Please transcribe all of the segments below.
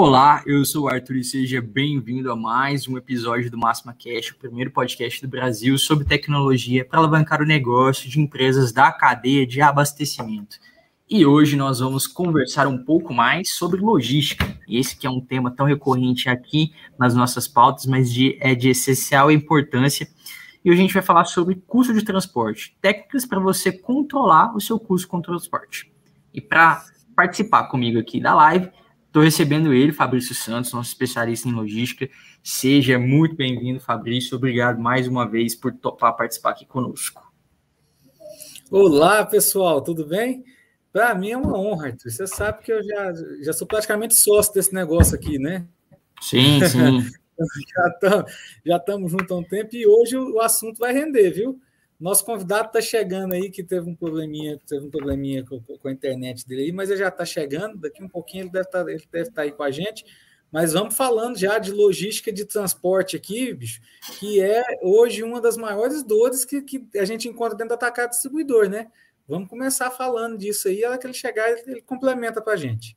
Olá, eu sou o Arthur e seja bem-vindo a mais um episódio do Máxima Cash, o primeiro podcast do Brasil sobre tecnologia para alavancar o negócio de empresas da cadeia de abastecimento. E hoje nós vamos conversar um pouco mais sobre logística. Esse que é um tema tão recorrente aqui nas nossas pautas, mas de, é de essencial importância. E hoje a gente vai falar sobre custo de transporte, técnicas para você controlar o seu custo com transporte. E para participar comigo aqui da live, Estou recebendo ele, Fabrício Santos, nosso especialista em logística. Seja muito bem-vindo, Fabrício. Obrigado mais uma vez por topar participar aqui conosco. Olá, pessoal, tudo bem? Para mim é uma honra, Arthur. Você sabe que eu já, já sou praticamente sócio desse negócio aqui, né? Sim, sim. já estamos juntos há um tempo e hoje o assunto vai render, viu? Nosso convidado está chegando aí, que teve um probleminha, teve um probleminha com, com a internet dele aí, mas ele já está chegando. Daqui um pouquinho ele deve estar tá, deve tá aí com a gente. Mas vamos falando já de logística de transporte aqui, bicho, que é hoje uma das maiores dores que, que a gente encontra dentro do atacado distribuidor, né? Vamos começar falando disso aí, a hora que ele chegar, ele, ele complementa para a gente.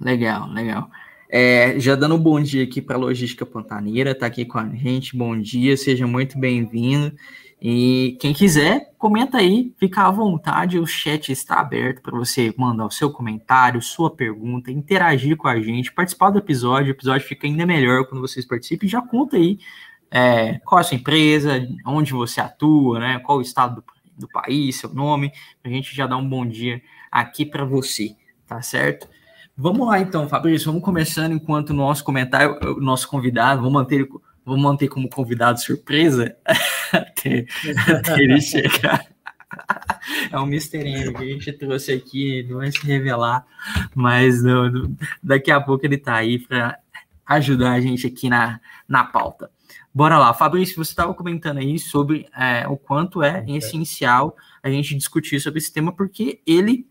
Legal, legal. É, já dando um bom dia aqui para a Logística Pantaneira, está aqui com a gente. Bom dia, seja muito bem-vindo. E quem quiser, comenta aí, fica à vontade, o chat está aberto para você mandar o seu comentário, sua pergunta, interagir com a gente, participar do episódio. O episódio fica ainda melhor quando vocês participem. Já conta aí é, qual é a sua empresa, onde você atua, né? Qual o estado do, do país, seu nome, a gente já dar um bom dia aqui para você, tá certo? Vamos lá então, Fabrício, vamos começando enquanto o nosso comentário, o nosso convidado, vamos manter vamos manter como convidado surpresa até, até ele chegar. É um mistério que a gente trouxe aqui, não vai se revelar, mas não, daqui a pouco ele está aí para ajudar a gente aqui na, na pauta. Bora lá, Fabrício, você estava comentando aí sobre é, o quanto é essencial a gente discutir sobre esse tema, porque ele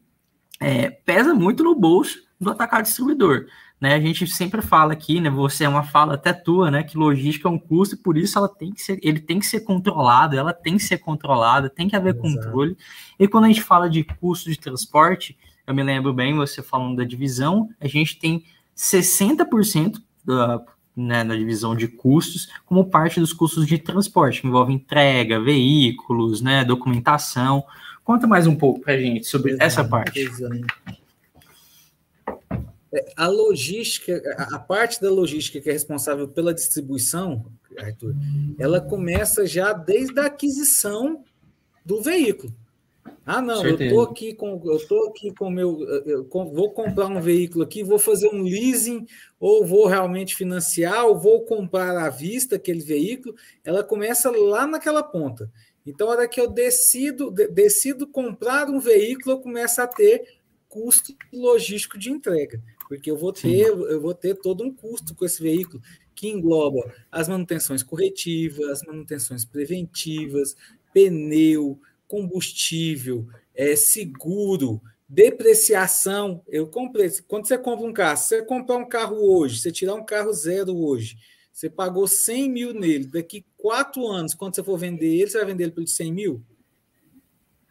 é, pesa muito no bolso do atacado distribuidor né? A gente sempre fala aqui, né? Você é uma fala até tua, né? Que logística é um custo e por isso ela tem que ser, ele tem que ser controlado, ela tem que ser controlada, tem que haver Exato. controle. E quando a gente fala de custo de transporte, eu me lembro bem, você falando da divisão, a gente tem 60% da, né, na divisão de custos como parte dos custos de transporte, que envolve entrega, veículos, né, documentação. Conta mais um pouco para a gente sobre Exato. essa parte. Exato. A logística, a parte da logística que é responsável pela distribuição, Arthur, ela começa já desde a aquisição do veículo. Ah, não, eu estou aqui com eu tô aqui com meu eu vou comprar um veículo aqui, vou fazer um leasing ou vou realmente financiar ou vou comprar à vista aquele veículo, ela começa lá naquela ponta. Então, a hora que eu decido decido comprar um veículo, eu começo a ter custo logístico de entrega porque eu vou ter, eu vou ter todo um custo com esse veículo que engloba as manutenções corretivas, as manutenções preventivas, pneu, combustível, é, seguro, depreciação. Eu comprei. Quando você compra um carro, se você comprar um carro hoje, você tirar um carro zero hoje, você pagou 100 mil nele. Daqui quatro anos, quando você for vender ele, você vai vender ele por 100 mil?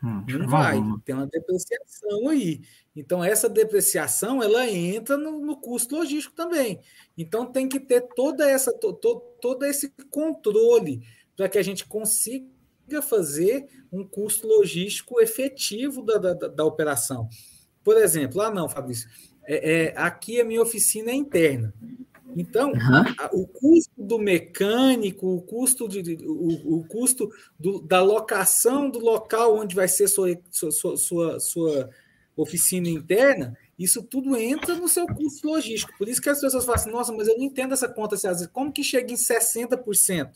Hum, não vai, tem uma depreciação aí. Então, essa depreciação ela entra no, no custo logístico também. Então, tem que ter toda essa, to, to, todo esse controle para que a gente consiga fazer um custo logístico efetivo da, da, da operação. Por exemplo, ah, não, Fabrício, é, é, aqui a minha oficina é interna. Então, uhum. a, o custo do mecânico, o custo, de, o, o custo do, da locação do local onde vai ser sua, sua, sua, sua oficina interna, isso tudo entra no seu custo logístico. Por isso que as pessoas falam assim, nossa, mas eu não entendo essa conta, como que chega em 60%?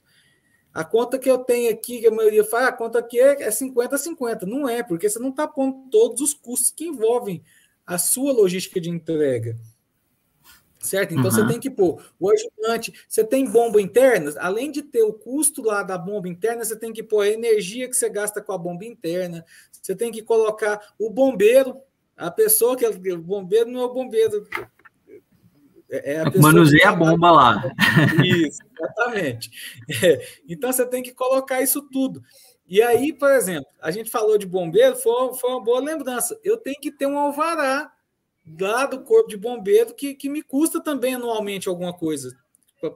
A conta que eu tenho aqui, que a maioria fala, a conta aqui é 50 a 50. Não é, porque você não está pondo todos os custos que envolvem a sua logística de entrega certo? Então uhum. você tem que pôr o ajudante, você tem bomba interna, além de ter o custo lá da bomba interna, você tem que pôr a energia que você gasta com a bomba interna, você tem que colocar o bombeiro, a pessoa que é o bombeiro não é o bombeiro. É, é a Manuseia a bomba lá. Isso, exatamente. É, então você tem que colocar isso tudo. E aí, por exemplo, a gente falou de bombeiro, foi, foi uma boa lembrança. Eu tenho que ter um alvará lá do corpo de bombeiro que, que me custa também anualmente alguma coisa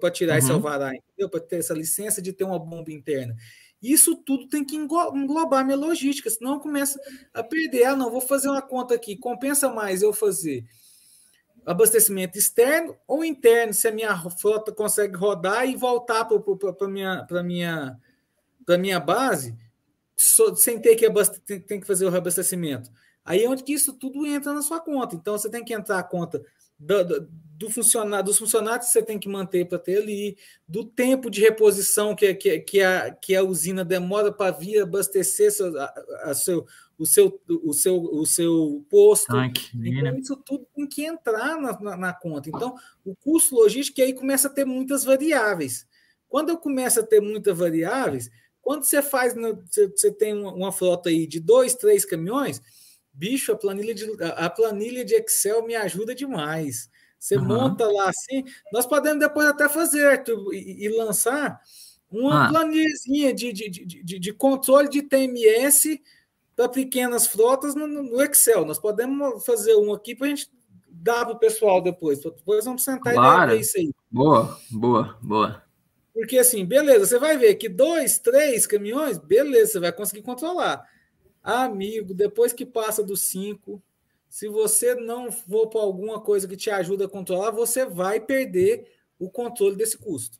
para tirar uhum. esse alvará, Para ter essa licença de ter uma bomba interna. Isso tudo tem que englobar minha logística, senão começa a perder. Ah, não, vou fazer uma conta aqui. Compensa mais eu fazer abastecimento externo ou interno, se a minha frota consegue rodar e voltar para a minha, minha, minha base sem ter que, tem, tem que fazer o reabastecimento. Aí é onde que isso tudo entra na sua conta. Então você tem que entrar a conta do, do, do funcionário, dos funcionários que você tem que manter para ter ali, do tempo de reposição que, que, que, a, que a usina demora para vir abastecer seu, a, a seu, o, seu, o, seu, o seu posto. então, isso tudo tem que entrar na, na, na, conta. Então, o custo logístico aí começa a ter muitas variáveis. Quando eu começo a ter muitas variáveis, quando você faz, você, tem uma frota aí de dois, três caminhões, bicho, a planilha de, a planilha de Excel me ajuda demais. Você uhum. monta lá assim. Nós podemos depois até fazer e, e lançar uma ah. de, de, de, de, controle de TMS para pequenas frotas no, no, Excel. Nós podemos fazer um aqui para a gente dar para o pessoal depois. Depois vamos sentar claro. e ver isso aí. Boa, boa, boa. Porque assim, beleza, você vai ver que dois, três caminhões, beleza, você vai conseguir controlar. Amigo, depois que passa dos cinco, se você não for para alguma coisa que te ajuda a controlar, você vai perder o controle desse custo.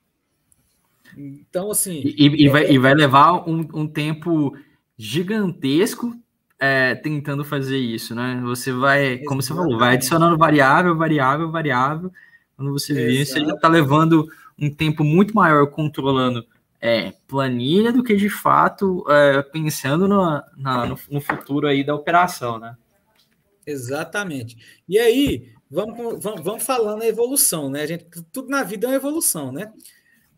Então, assim. E, e, é... vai, e vai, levar um, um tempo gigantesco é, tentando fazer isso, né? Você vai, como você falou, vai adicionando variável, variável, variável. Quando você vê, você já está levando um tempo muito maior controlando é, planilha do que de fato é, pensando no, na, no, no, futuro aí da operação, né? Exatamente. E aí, vamos, vamos, vamos falando a evolução, né? A gente, tudo na vida é uma evolução, né?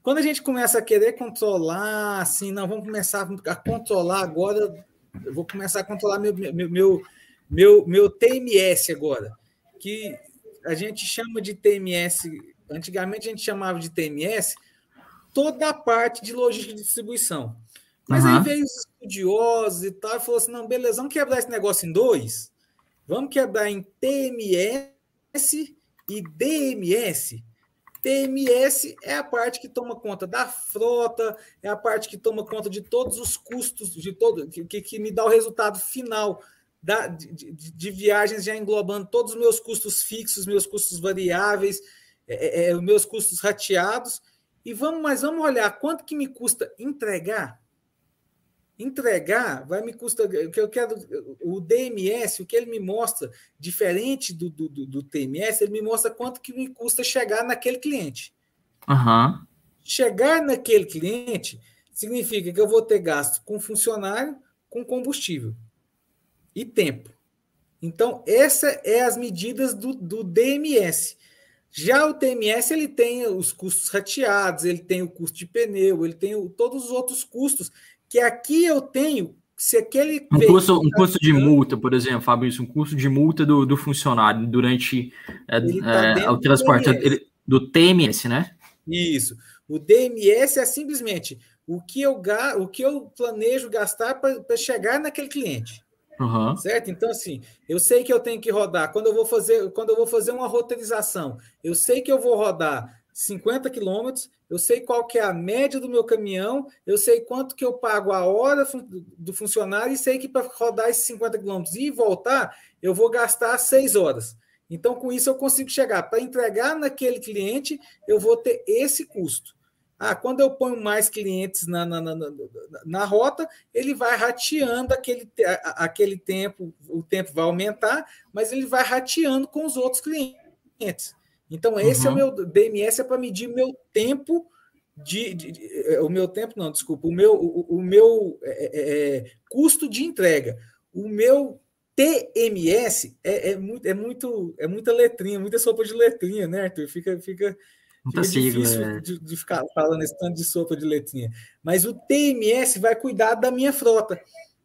Quando a gente começa a querer controlar, assim, não, vamos começar a controlar agora, eu vou começar a controlar meu, meu, meu, meu, meu TMS agora, que a gente chama de TMS, antigamente a gente chamava de TMS, toda a parte de logística de distribuição. Mas uhum. aí veio os estudiosos e tal, e falou assim: não, beleza, vamos quebrar esse negócio em dois. Vamos quebrar em TMS e DMS. TMS é a parte que toma conta da frota, é a parte que toma conta de todos os custos, de todo que, que me dá o resultado final da, de, de, de, viagens, já englobando todos os meus custos fixos, meus custos variáveis, é, é, é os meus custos rateados e vamos, mas vamos olhar quanto que me custa entregar. Entregar vai me custa. O que eu quero, o DMS, o que ele me mostra, diferente do, do, do TMS, ele me mostra quanto que me custa chegar naquele cliente. Uhum. Chegar naquele cliente significa que eu vou ter gasto com funcionário, com combustível e tempo. Então, essas é as medidas do, do DMS. Já o TMS ele tem os custos rateados, ele tem o custo de pneu, ele tem o, todos os outros custos que aqui eu tenho. Se aquele um custo, um custo de multa, por exemplo, Fábio, isso, um custo de multa do, do funcionário durante é, tá é, o transporte do TMS. do TMS, né? Isso. O DMS é simplesmente o que eu, o que eu planejo gastar para chegar naquele cliente. Uhum. Certo? Então, assim, eu sei que eu tenho que rodar. Quando eu vou fazer, quando eu vou fazer uma roteirização, eu sei que eu vou rodar 50 quilômetros, eu sei qual que é a média do meu caminhão, eu sei quanto que eu pago a hora do funcionário e sei que para rodar esses 50 quilômetros e voltar, eu vou gastar 6 horas. Então, com isso, eu consigo chegar. Para entregar naquele cliente, eu vou ter esse custo. Ah, quando eu ponho mais clientes na, na, na, na, rota, ele vai rateando aquele, aquele tempo, o tempo vai aumentar, mas ele vai rateando com os outros clientes. Então, esse uhum. é o uhum. meu DMS, é para medir meu tempo de, de, de, é, O meu tempo, não, desculpa, o meu, o, o meu é, é, é custo de entrega. O meu TMS é, é, muito, é, muito, é muita letrinha, muita sopa de letrinha, né, Arthur? Fica, fica, Fica difícil é. de, de, ficar falando esse tanto de sopa de letrinha. Mas o TMS vai cuidar da minha frota,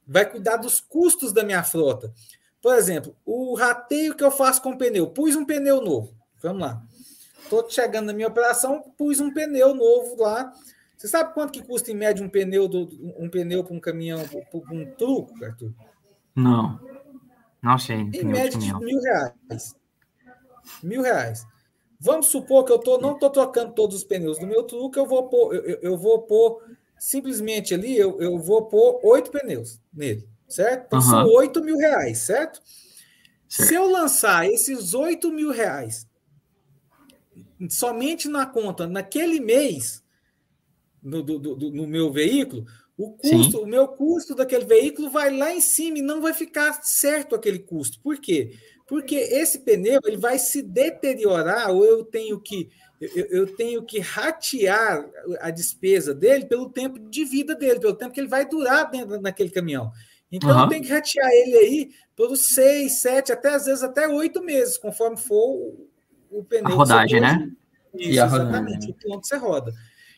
vai cuidar dos custos da minha frota. Por exemplo, o rateio que eu faço com pneu. Pus um pneu novo. Vamos lá. Estou chegando na minha operação, pus um pneu novo lá. Você sabe quanto que custa em média um pneu do, um pneu para um caminhão, para um truco, Arthur? Não. Não sei. Em média de mil reais. Mil reais. Vamos supor que eu tô, não estou trocando todos os pneus do meu truque, eu vou pôr, eu, eu vou pôr simplesmente ali, eu, eu vou pôr oito pneus nele, certo? Então uhum. são oito mil reais, certo? certo? Se eu lançar esses oito mil reais somente na conta naquele mês no, do, do, no meu veículo, o custo, Sim. o meu custo daquele veículo vai lá em cima e não vai ficar certo aquele custo. Por quê? Porque esse pneu ele vai se deteriorar ou eu tenho que eu, eu tenho que ratear a despesa dele pelo tempo de vida dele, pelo tempo que ele vai durar dentro daquele caminhão. Então uhum. eu tenho que ratear ele aí pelos seis, sete, até às vezes até oito meses, conforme for o pneu. A rodagem, né? Isso, exatamente, o ponto você roda.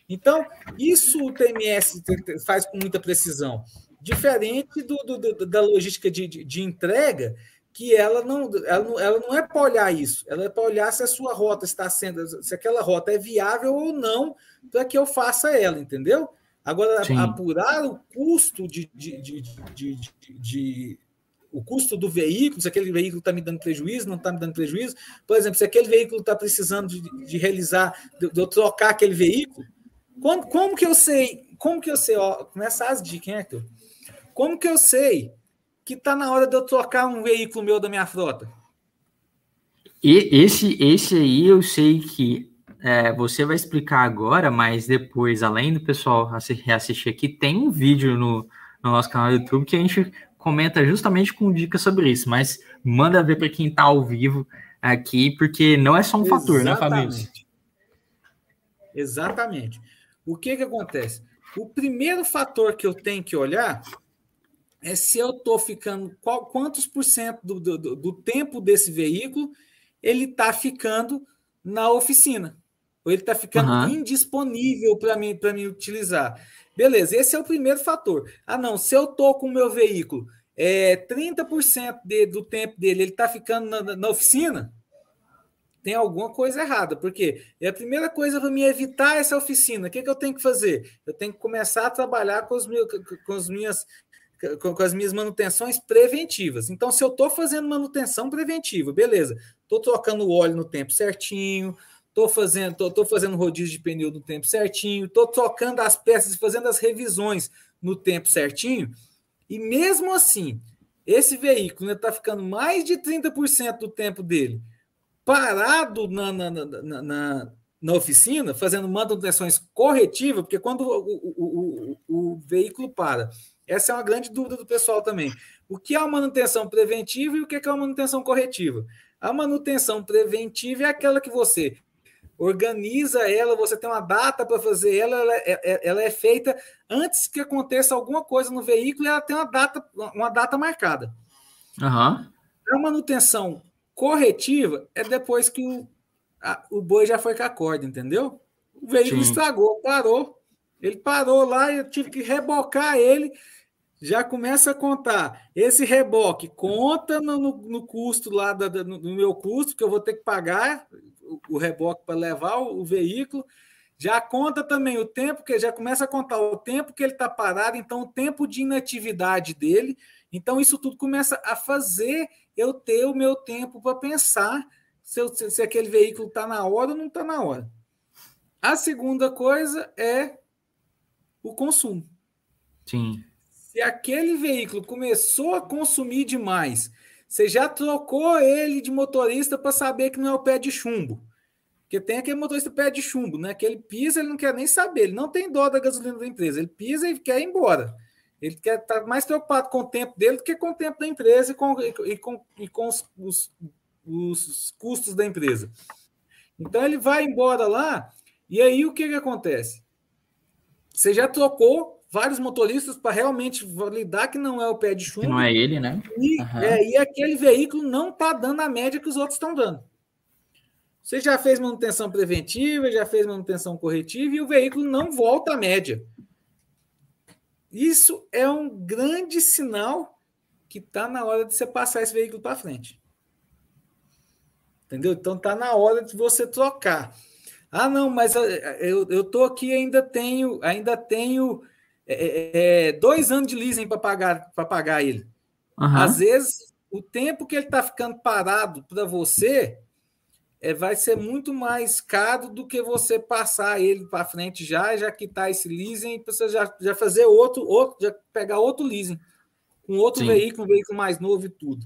Então, isso o TMS faz com muita precisão. Diferente do, do da logística de, de, de, entrega, que ela não, ela não, ela não é para olhar isso, ela é para olhar se a sua rota está sendo, se aquela rota é viável ou não para que eu faça ela, entendeu? Agora, Sim. apurar o custo de, de, de, de, o custo do veículo, se aquele veículo está me dando prejuízo, não está me dando prejuízo. Por exemplo, se aquele veículo está precisando de, de realizar, de, de, eu trocar aquele veículo, como, como que eu sei? Como que eu sei? Ó, começa as dicas, hein, Arthur? Como que eu sei que está na hora de eu trocar um veículo meu da minha frota? E esse, esse aí eu sei que é, você vai explicar agora, mas depois, além do pessoal reassistir aqui, tem um vídeo no, no nosso canal do YouTube que a gente comenta justamente com dicas sobre isso, mas manda ver para quem está ao vivo aqui, porque não é só um Exatamente. fator, né, Fabrício? Exatamente. O que que acontece? O primeiro fator que eu tenho que olhar é se eu estou ficando, qual, quantos por cento do, do, do tempo desse veículo ele está ficando na oficina, ou ele está ficando uhum. indisponível para mim, mim utilizar. Beleza, esse é o primeiro fator. Ah, não, se eu estou com o meu veículo, é, 30% de, do tempo dele ele está ficando na, na, oficina, tem alguma coisa errada, porque é a primeira coisa para me evitar essa oficina. O que, que eu tenho que fazer? Eu tenho que começar a trabalhar com, os meus, com, as minhas, com, com as minhas manutenções preventivas. Então, se eu estou fazendo manutenção preventiva, beleza, estou trocando o óleo no tempo certinho, Estou fazendo, tô, tô, fazendo rodízio de pneu no tempo certinho, estou trocando as peças fazendo as revisões no tempo certinho. E mesmo assim, esse veículo está né, ficando mais de 30% do tempo dele parado na, na, na, na, na oficina, fazendo manutenções corretivas, porque quando o, o, o, o veículo para, essa é uma grande dúvida do pessoal também. O que é uma manutenção preventiva e o que é uma manutenção corretiva? A manutenção preventiva é aquela que você organiza ela, você tem uma data para fazer ela, ela é, ela é, feita antes que aconteça alguma coisa no veículo, ela tem uma data, uma data marcada. Uhum. A manutenção corretiva é depois que o, a, o boi já foi com a corda, entendeu? O veículo Sim. estragou, parou. Ele parou lá e eu tive que rebocar ele. Já começa a contar. Esse reboque conta no, no, no custo lá, da, no, no meu custo, que eu vou ter que pagar o, reboque para levar o, o, veículo. Já conta também o tempo, que já começa a contar o tempo que ele está parado, então o tempo de inatividade dele. Então, isso tudo começa a fazer eu ter o meu tempo para pensar se, eu, se, se aquele veículo está na hora ou não está na hora. A segunda coisa é o consumo. Sim. Se aquele veículo começou a consumir demais você já trocou ele de motorista para saber que não é o pé de chumbo. Porque tem aquele motorista pé de chumbo, né? Que ele pisa, ele não quer nem saber, ele não tem dó da gasolina da empresa, ele pisa e quer ir embora. Ele quer estar tá mais preocupado com o tempo dele do que com o tempo da empresa e com, e com, e com os, os, os custos da empresa. Então ele vai embora lá, e aí o que, que acontece? Você já trocou vários motoristas para realmente validar que não é o pé de chumbo. Não é ele, né? E, uhum. é, e aquele veículo não está dando a média que os outros estão dando. Você já fez manutenção preventiva, já fez manutenção corretiva e o veículo não volta à média. Isso é um grande sinal que está na hora de você passar esse veículo para frente. Entendeu? Então está na hora de você trocar. Ah, não, mas eu, eu tô aqui ainda tenho ainda tenho é, é, dois anos de leasing para pagar, pagar ele. Uhum. Às vezes, o tempo que ele está ficando parado para você é, vai ser muito mais caro do que você passar ele para frente já, já quitar esse leasing, para você já, já fazer outro, outro, já pegar outro leasing, com outro Sim. veículo, um veículo mais novo e tudo.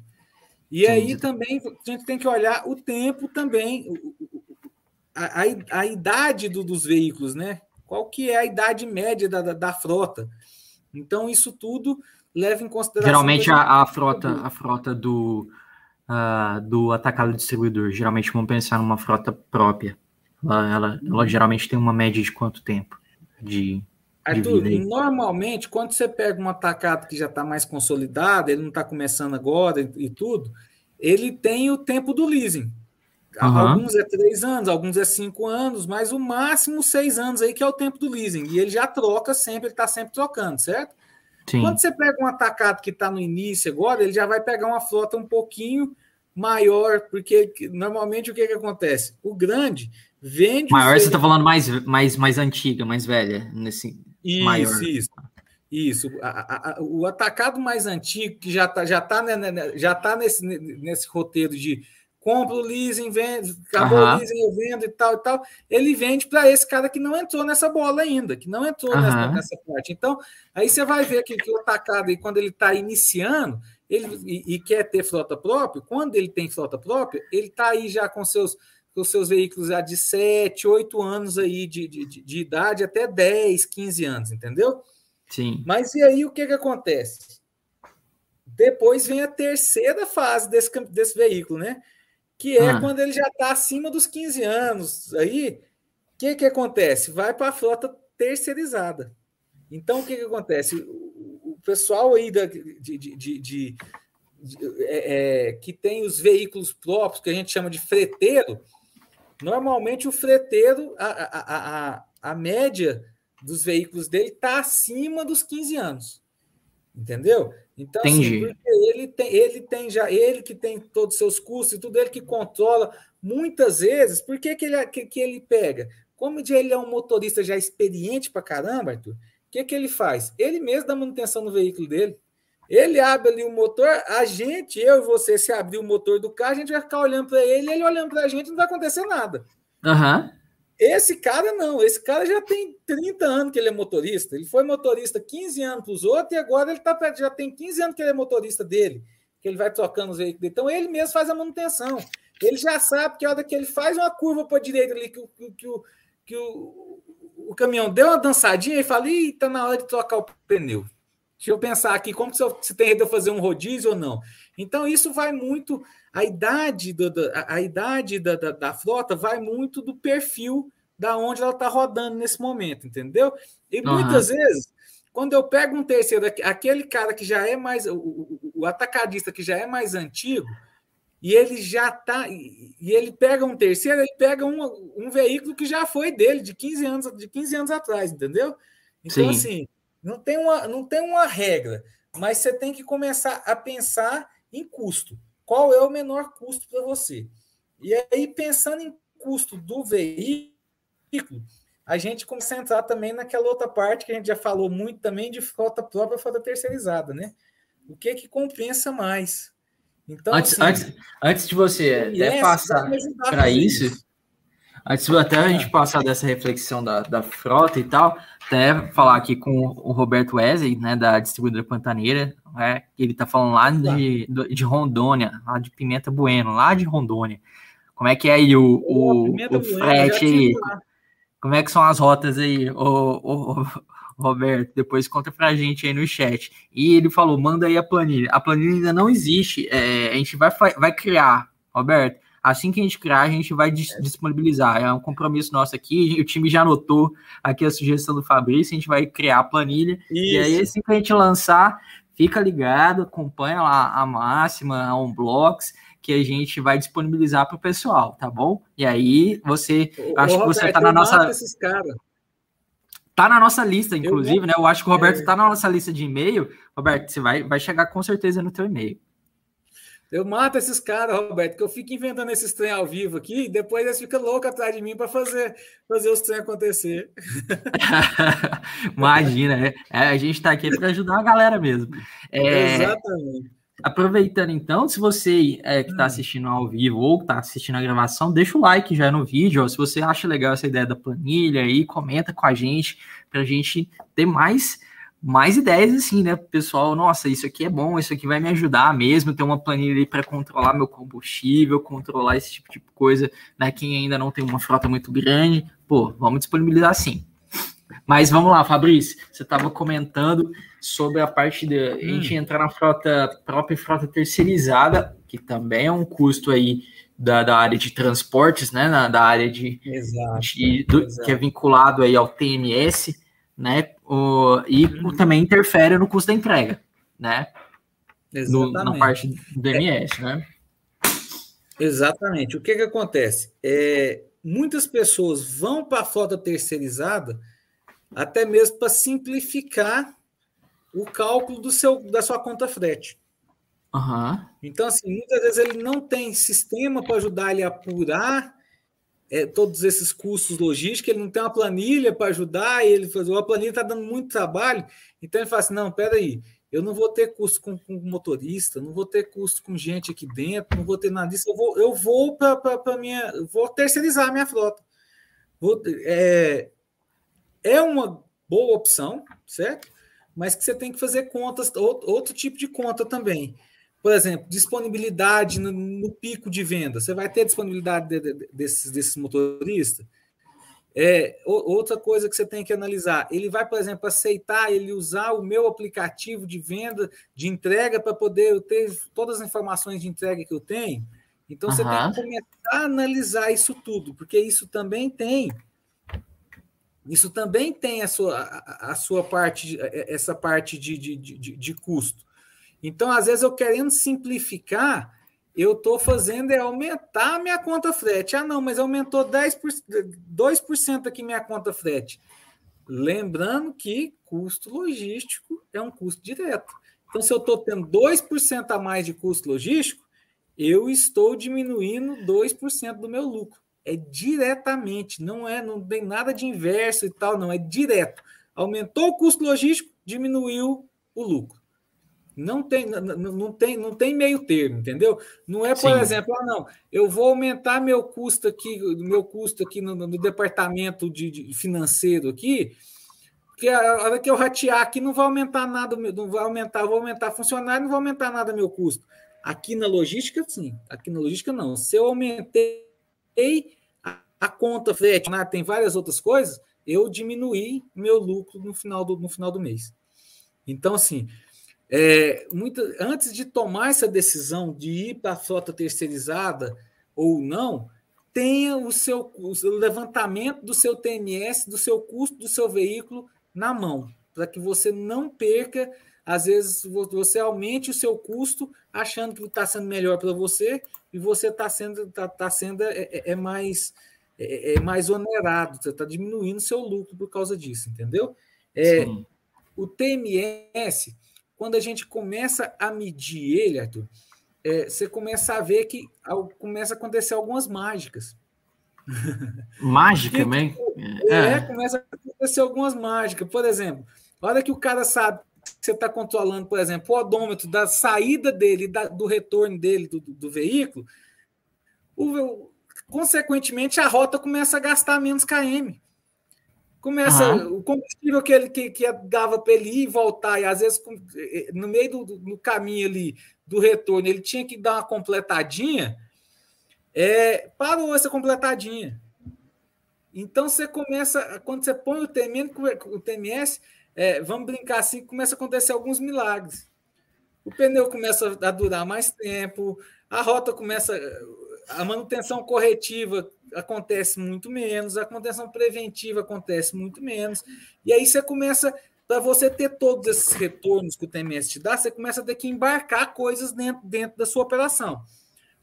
E Sim. aí também a gente tem que olhar o tempo também, a, a, a idade do, dos veículos, né? Qual que é a idade média da, da, da frota? Então, isso tudo leva em consideração. Geralmente a, a frota, a frota do, uh, do atacado distribuidor, geralmente vamos pensar numa frota própria. Ela, ela, ela geralmente tem uma média de quanto tempo? De, Arthur, normalmente, quando você pega um atacado que já está mais consolidado, ele não está começando agora e, e, tudo, ele tem o tempo do leasing. Uhum. Alguns é três anos, alguns é cinco anos, mas o máximo seis anos aí que é o tempo do leasing. E ele já troca sempre, ele está sempre trocando, certo? Sim. Quando você pega um atacado que está no início agora, ele já vai pegar uma frota um pouquinho maior, porque normalmente o que, que acontece? O grande vende. Maior, você está falando mais, mais, mais antiga, mais velha, nesse isso, maior. Isso, isso. A, a, o atacado mais antigo, que já está já tá, né, né, né, já tá nesse, nesse roteiro de compro, leasing, vende, acabou o leasing, eu vendo e tal e tal. Ele vende para esse cara que não entrou nessa bola ainda, que não entrou nessa, nessa, parte. Então, aí você vai ver que, que o atacado, quando ele está iniciando, ele e, e, quer ter frota própria, quando ele tem frota própria, ele está aí já com seus com seus veículos já de 7, 8 anos aí de, de, de, idade, até 10, 15 anos, entendeu? Sim. Mas e aí o que, que acontece? Depois vem a terceira fase desse, desse veículo, né? Que é ah. quando ele já está acima dos 15 anos. Aí, o que, que acontece? Vai para a frota terceirizada. Então, o que, que acontece? O, pessoal aí da, de, de, de, de é, é, que tem os veículos próprios, que a gente chama de freteiro, normalmente o freteiro, a, a, a, a média dos veículos dele está acima dos 15 anos. Entendeu? Então, assim, Entendi. assim, ele tem, ele tem já, ele que tem todos os seus custos e tudo, ele que controla, muitas vezes, por que, que, ele, que, que ele pega? Como ele é um motorista já experiente para caramba, Arthur, o que, que ele faz? Ele mesmo dá manutenção no veículo dele. Ele abre ali o motor, a gente, eu e você, se abrir o motor do carro, a gente vai ficar olhando para ele, ele olhando para a gente, não vai acontecer nada. Uhum. Esse cara não, esse cara já tem 30 anos que ele é motorista. Ele foi motorista 15 anos para os outros e agora ele tá, já tem 15 anos que ele é motorista dele, que ele vai trocando os veículos. Então ele mesmo faz a manutenção. Ele já sabe que a hora que ele faz uma curva para a direita ali, que, que, que, o, que o, o caminhão deu uma dançadinha, e fala: Ih, tá na hora de trocar o pneu. Deixa eu pensar aqui, como que se tem de fazer um rodízio ou não. Então, isso vai muito. A idade, do, a, a idade da, da, da, frota vai muito do perfil da onde ela está rodando nesse momento, entendeu? E uhum. muitas vezes, quando eu pego um terceiro, aquele cara que já é mais. O, o, o atacadista que já é mais antigo, e ele já está. E ele pega um terceiro, ele pega um, um veículo que já foi dele, de 15 anos, de 15 anos atrás, entendeu? Então, Sim. assim, não tem, uma, não tem uma regra, mas você tem que começar a pensar em custo. Qual é o menor custo para você? E aí, pensando em custo do veículo, a gente começa a entrar também naquela outra parte que a gente já falou muito também de frota própria, frota terceirizada, né? O que que compensa mais? Então, antes, assim, antes, antes de você é, passar para isso, antes até a gente ah. passar dessa reflexão da, da frota e tal, até falar aqui com o Roberto Wesley, né, da distribuidora Pantaneira, né, ele tá falando lá de, de Rondônia, lá de Pimenta Bueno, lá de Rondônia. Como é que é aí o, o, o frete aí? Como é que são as rotas aí, o, o, Roberto? Depois conta pra gente aí no chat. E ele falou, manda aí a planilha. A planilha ainda não existe, é, a gente vai, vai criar, Roberto. Assim que a gente criar, a gente vai disponibilizar. É um compromisso nosso aqui. O time já anotou aqui a sugestão do Fabrício. A gente vai criar a planilha. Isso. E aí, assim que a gente lançar, fica ligado, acompanha lá a máxima, a Unblocks que a gente vai disponibilizar para o pessoal, tá bom? E aí você, ô, acho que você está na nossa tá na nossa lista, inclusive, eu né? Eu acho que o Roberto está é... na nossa lista de e-mail. Roberto, você vai, vai chegar com certeza no teu e-mail. Eu mato esses caras, Roberto, que eu fico inventando esses trem ao vivo aqui, e depois eles ficam loucos atrás de mim para fazer, fazer os trem acontecer. Imagina, é, é, a gente está aqui para ajudar a galera mesmo. É, Exatamente. Aproveitando então, se você é, que está hum. assistindo ao vivo ou está assistindo a gravação, deixa o like já no vídeo. Ó, se você acha legal essa ideia da planilha aí, comenta com a gente para a gente ter mais mais ideias assim, né, pessoal? Nossa, isso aqui é bom, isso aqui vai me ajudar mesmo. Ter uma planilha aí para controlar meu combustível, controlar esse tipo de coisa, né? Quem ainda não tem uma frota muito grande, pô, vamos disponibilizar sim. Mas vamos lá, Fabrício, você estava comentando sobre a parte de hum. a gente hum. entrar na frota própria frota terceirizada, que também é um custo aí da, da área de transportes, né? Na, da área de, exato, de do, exato. que é vinculado aí ao TMS, né? O, e hum. também interfere no custo da entrega, né? No, na parte do MS, é. né? Exatamente. O que, que acontece? É, muitas pessoas vão para a frota terceirizada até mesmo para simplificar o cálculo do seu, da sua conta frete. Uhum. Então, assim, muitas vezes ele não tem sistema para ajudar ele a apurar é, todos esses custos logísticos, ele não tem uma planilha para ajudar, ele faz, a planilha está dando muito trabalho, então ele fala assim, não, peraí, eu não vou ter custo com, com motorista, não vou ter custo com gente aqui dentro, não vou ter nada disso, eu vou, eu vou para minha, vou terceirizar a minha frota. Vou, é, é uma boa opção, certo? Mas que você tem que fazer contas, outro, outro tipo de conta também. Por exemplo, disponibilidade no, no pico de venda. Você vai ter disponibilidade de, de, desses, desses motoristas? É, outra coisa que você tem que analisar, ele vai, por exemplo, aceitar ele usar o meu aplicativo de venda, de entrega, para poder ter todas as informações de entrega que eu tenho. Então, uhum. você tem que começar a analisar isso tudo, porque isso também tem isso também tem a sua, a, a sua parte, essa parte de, de, de, de, custo. Então, às vezes, eu querendo simplificar, eu estou fazendo é aumentar a minha conta frete. Ah, não, mas aumentou 10%, 2% aqui minha conta frete. Lembrando que custo logístico é um custo direto. Então, se eu estou tendo 2% a mais de custo logístico, eu estou diminuindo 2% do meu lucro é diretamente, não é, não tem nada de inverso e tal, não, é direto. Aumentou o custo logístico, diminuiu o lucro. Não tem, não, não tem, não tem meio termo, entendeu? Não é, por Sim. exemplo, ah, não, eu vou aumentar meu custo aqui, meu custo aqui no, no departamento de, de, financeiro aqui, porque a hora que eu ratear aqui não vai aumentar nada, não vai aumentar, vou aumentar funcionário, não vai aumentar nada meu custo. Aqui na logística, sim. Aqui na logística, não. Se eu aumentei a conta frete, né, tem várias outras coisas, eu diminuí meu lucro no final do, no final do mês. Então, assim, é, muita, antes de tomar essa decisão de ir para a frota terceirizada ou não, tenha o seu o levantamento do seu TMS, do seu custo do seu veículo na mão, para que você não perca. Às vezes você aumente o seu custo achando que está sendo melhor para você e você está sendo, tá, tá sendo é, é, é mais é, é mais onerado, você está diminuindo seu lucro por causa disso, entendeu? É, o TMS, quando a gente começa a medir ele, Arthur, é, você começa a ver que começa a acontecer algumas mágicas. Mágica, também? É, é, começa a acontecer algumas mágicas. Por exemplo, a hora que o cara sabe que você está controlando, por exemplo, o odômetro da saída dele, da, do retorno dele do, do veículo, o, consequentemente, a rota começa a gastar menos KM. Começa uhum. o combustível que ele que, que dava para ele ir e voltar, e às vezes eh, no meio do, do caminho ali do retorno, ele tinha que dar uma completadinha, é, parou essa completadinha. Então você começa, quando você põe o TMS, o TMS é, vamos brincar assim, começa a acontecer alguns milagres. O pneu começa a durar mais tempo, a rota começa, a manutenção corretiva acontece muito menos, a manutenção preventiva acontece muito menos, e aí você começa, para você ter todos esses retornos que o TMS te dá, você começa a ter que embarcar coisas dentro, dentro da sua operação.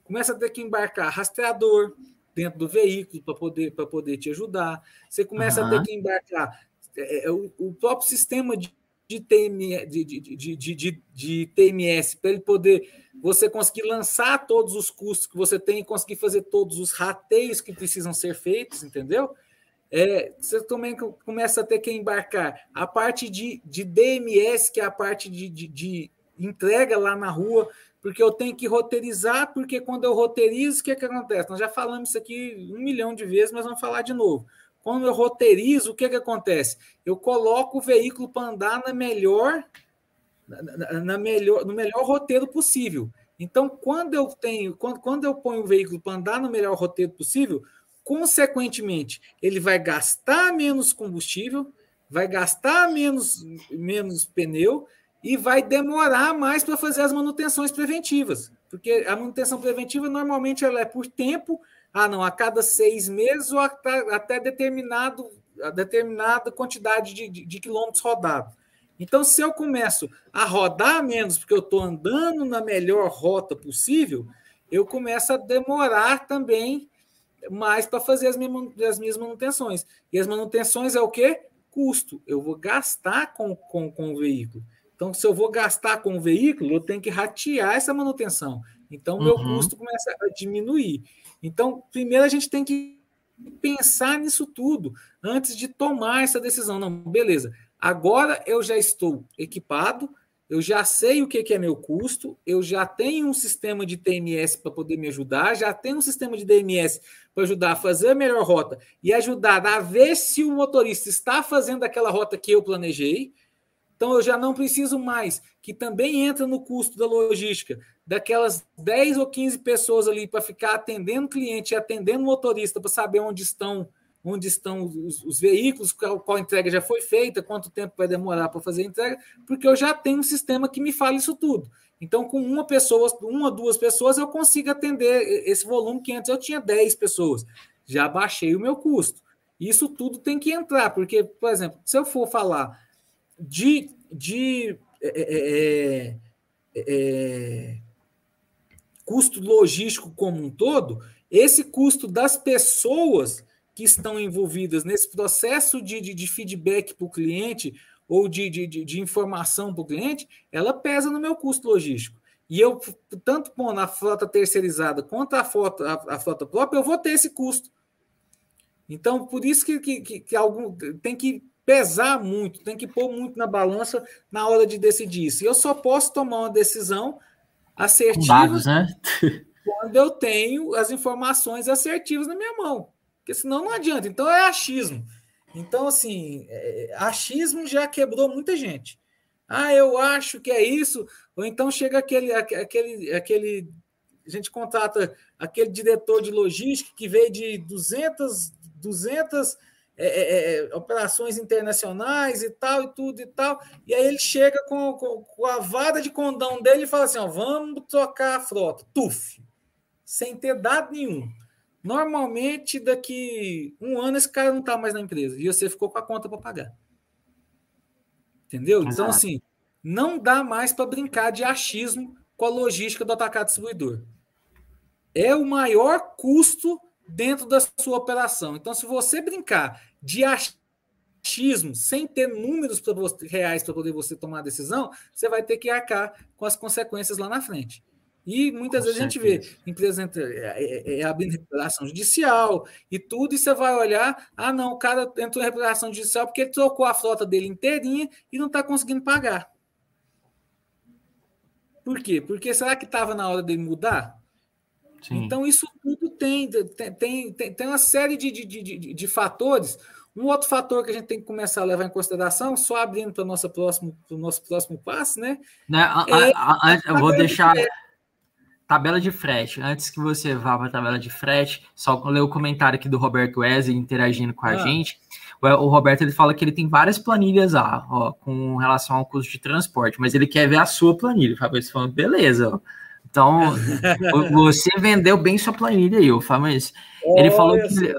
Começa a ter que embarcar rastreador dentro do veículo para poder, poder te ajudar. Você começa uhum. a ter que embarcar é, é, o, o próprio sistema de, de, TM, de, de, de, de, TMS para ele poder você conseguir lançar todos os custos que você tem e conseguir fazer todos os rateios que precisam ser feitos, entendeu? É, você também começa a ter que embarcar a parte de, de DMS, que é a parte de, de, entrega lá na rua, porque eu tenho que roteirizar, porque quando eu roteirizo, o que, que acontece? Nós já falamos isso aqui um milhão de vezes, mas vamos falar de novo. Quando eu roteirizo, o que, que acontece? Eu coloco o veículo para andar na melhor, na, na, melhor, no melhor roteiro possível. Então, quando eu tenho, quando, quando eu ponho o veículo para andar no melhor roteiro possível, consequentemente, ele vai gastar menos combustível, vai gastar menos, menos pneu e vai demorar mais para fazer as manutenções preventivas. Porque a manutenção preventiva normalmente ela é por tempo ah, não, a cada seis meses ou até, determinado, determinada quantidade de, de, de quilômetros rodados. Então, se eu começo a rodar menos, porque eu estou andando na melhor rota possível, eu começo a demorar também mais para fazer as minhas, as minhas manutenções. E as manutenções é o quê? Custo. Eu vou gastar com, com, com o veículo. Então, se eu vou gastar com o veículo, eu tenho que ratear essa manutenção. Então, meu uhum. custo começa a diminuir. Então, primeiro a gente tem que pensar nisso tudo antes de tomar essa decisão. Não, beleza. Agora eu já estou equipado, eu já sei o que é meu custo, eu já tenho um sistema de TMS para poder me ajudar, já tenho um sistema de DMS para ajudar a fazer a melhor rota e ajudar a ver se o motorista está fazendo aquela rota que eu planejei. Então eu já não preciso mais, que também entra no custo da logística, daquelas 10 ou 15 pessoas ali para ficar atendendo cliente atendendo motorista para saber onde estão onde estão os, os veículos, qual, qual, entrega já foi feita, quanto tempo vai demorar para fazer a entrega, porque eu já tenho um sistema que me fala isso tudo. Então, com uma pessoa, uma ou duas pessoas, eu consigo atender esse volume que antes eu tinha 10 pessoas. Já baixei o meu custo. Isso tudo tem que entrar, porque, por exemplo, se eu for falar de, de é é, é, é, é, custo logístico como um todo, esse custo das pessoas que estão envolvidas nesse processo de, de, de feedback para o cliente ou de, de, de informação para o cliente, ela pesa no meu custo logístico. E eu, tanto pondo a frota terceirizada quanto a frota, a, a frota própria, eu vou ter esse custo. Então, por isso que, que, que, algum, tem que pesar muito, tem que pôr muito na balança na hora de decidir isso. E eu só posso tomar uma decisão assertiva né? quando eu tenho as informações assertivas na minha mão. Porque senão não adianta. Então é achismo. Então, assim, é, achismo já quebrou muita gente. Ah, eu acho que é isso. Ou então chega aquele, aquele, aquele. A gente contrata aquele diretor de logística que veio de 200, 200 é, é, é, operações internacionais e tal, e tudo e tal. E aí ele chega com, com, com a vara de condão dele e fala assim: ó, vamos trocar a frota. Tuf! Sem ter dado nenhum. Normalmente, daqui um ano, esse cara não está mais na empresa e você ficou com a conta para pagar. Entendeu? Então, Exato. Então, assim, não dá mais para brincar de achismo com a logística do atacado distribuidor. É o maior custo dentro da sua operação. Então, se você brincar de achismo sem ter números pra você, reais para poder você tomar a decisão, você vai ter que arcar com as consequências lá na frente. E muitas com vezes certeza. a gente vê empresas é, é, é, abrindo recuperação judicial e tudo, e você vai olhar, ah, não, o cara entrou em recuperação judicial porque ele trocou a frota dele inteirinha e não está conseguindo pagar. Por quê? Porque será que estava na hora dele mudar? Sim. Então, isso tudo tem, tem, tem, tem uma série de, de, de, de, fatores. Um outro fator que a gente tem que começar a levar em consideração, só abrindo para o nosso próximo, nosso próximo passo, né? né a, é a, a, eu vou deixar de tabela de frete. Antes que você vá para a tabela de frete, só ler o comentário aqui do Roberto Wesley interagindo com a ah. gente. O, o Roberto ele fala que ele tem várias planilhas lá, ó, com relação ao custo de transporte, mas ele quer ver a sua planilha. Fabrício falando, beleza, ó. Então, você vendeu bem sua planilha aí, o mas ele falou que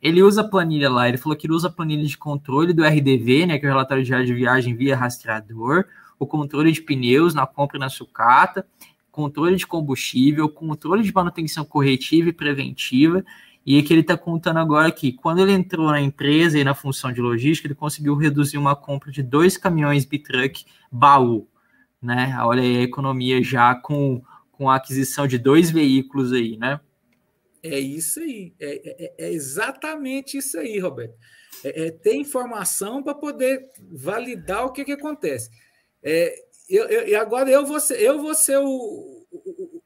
ele, usa planilha lá, ele falou que ele usa planilha de controle do RDV, né, que é o relatório diário de viagem via rastreador, o controle de pneus na compra e na sucata, controle de combustível, controle de manutenção corretiva e preventiva, e que ele está contando agora que quando ele entrou na empresa e na função de logística, ele conseguiu reduzir uma compra de dois caminhões bitruck baú, né? Olha aí a economia já com com a aquisição de dois veículos aí, né? É isso aí, é, é, é exatamente isso aí, Roberto. É, é ter informação para poder validar o que, que acontece. É, eu, eu, e agora eu vou ser, eu vou ser o, o,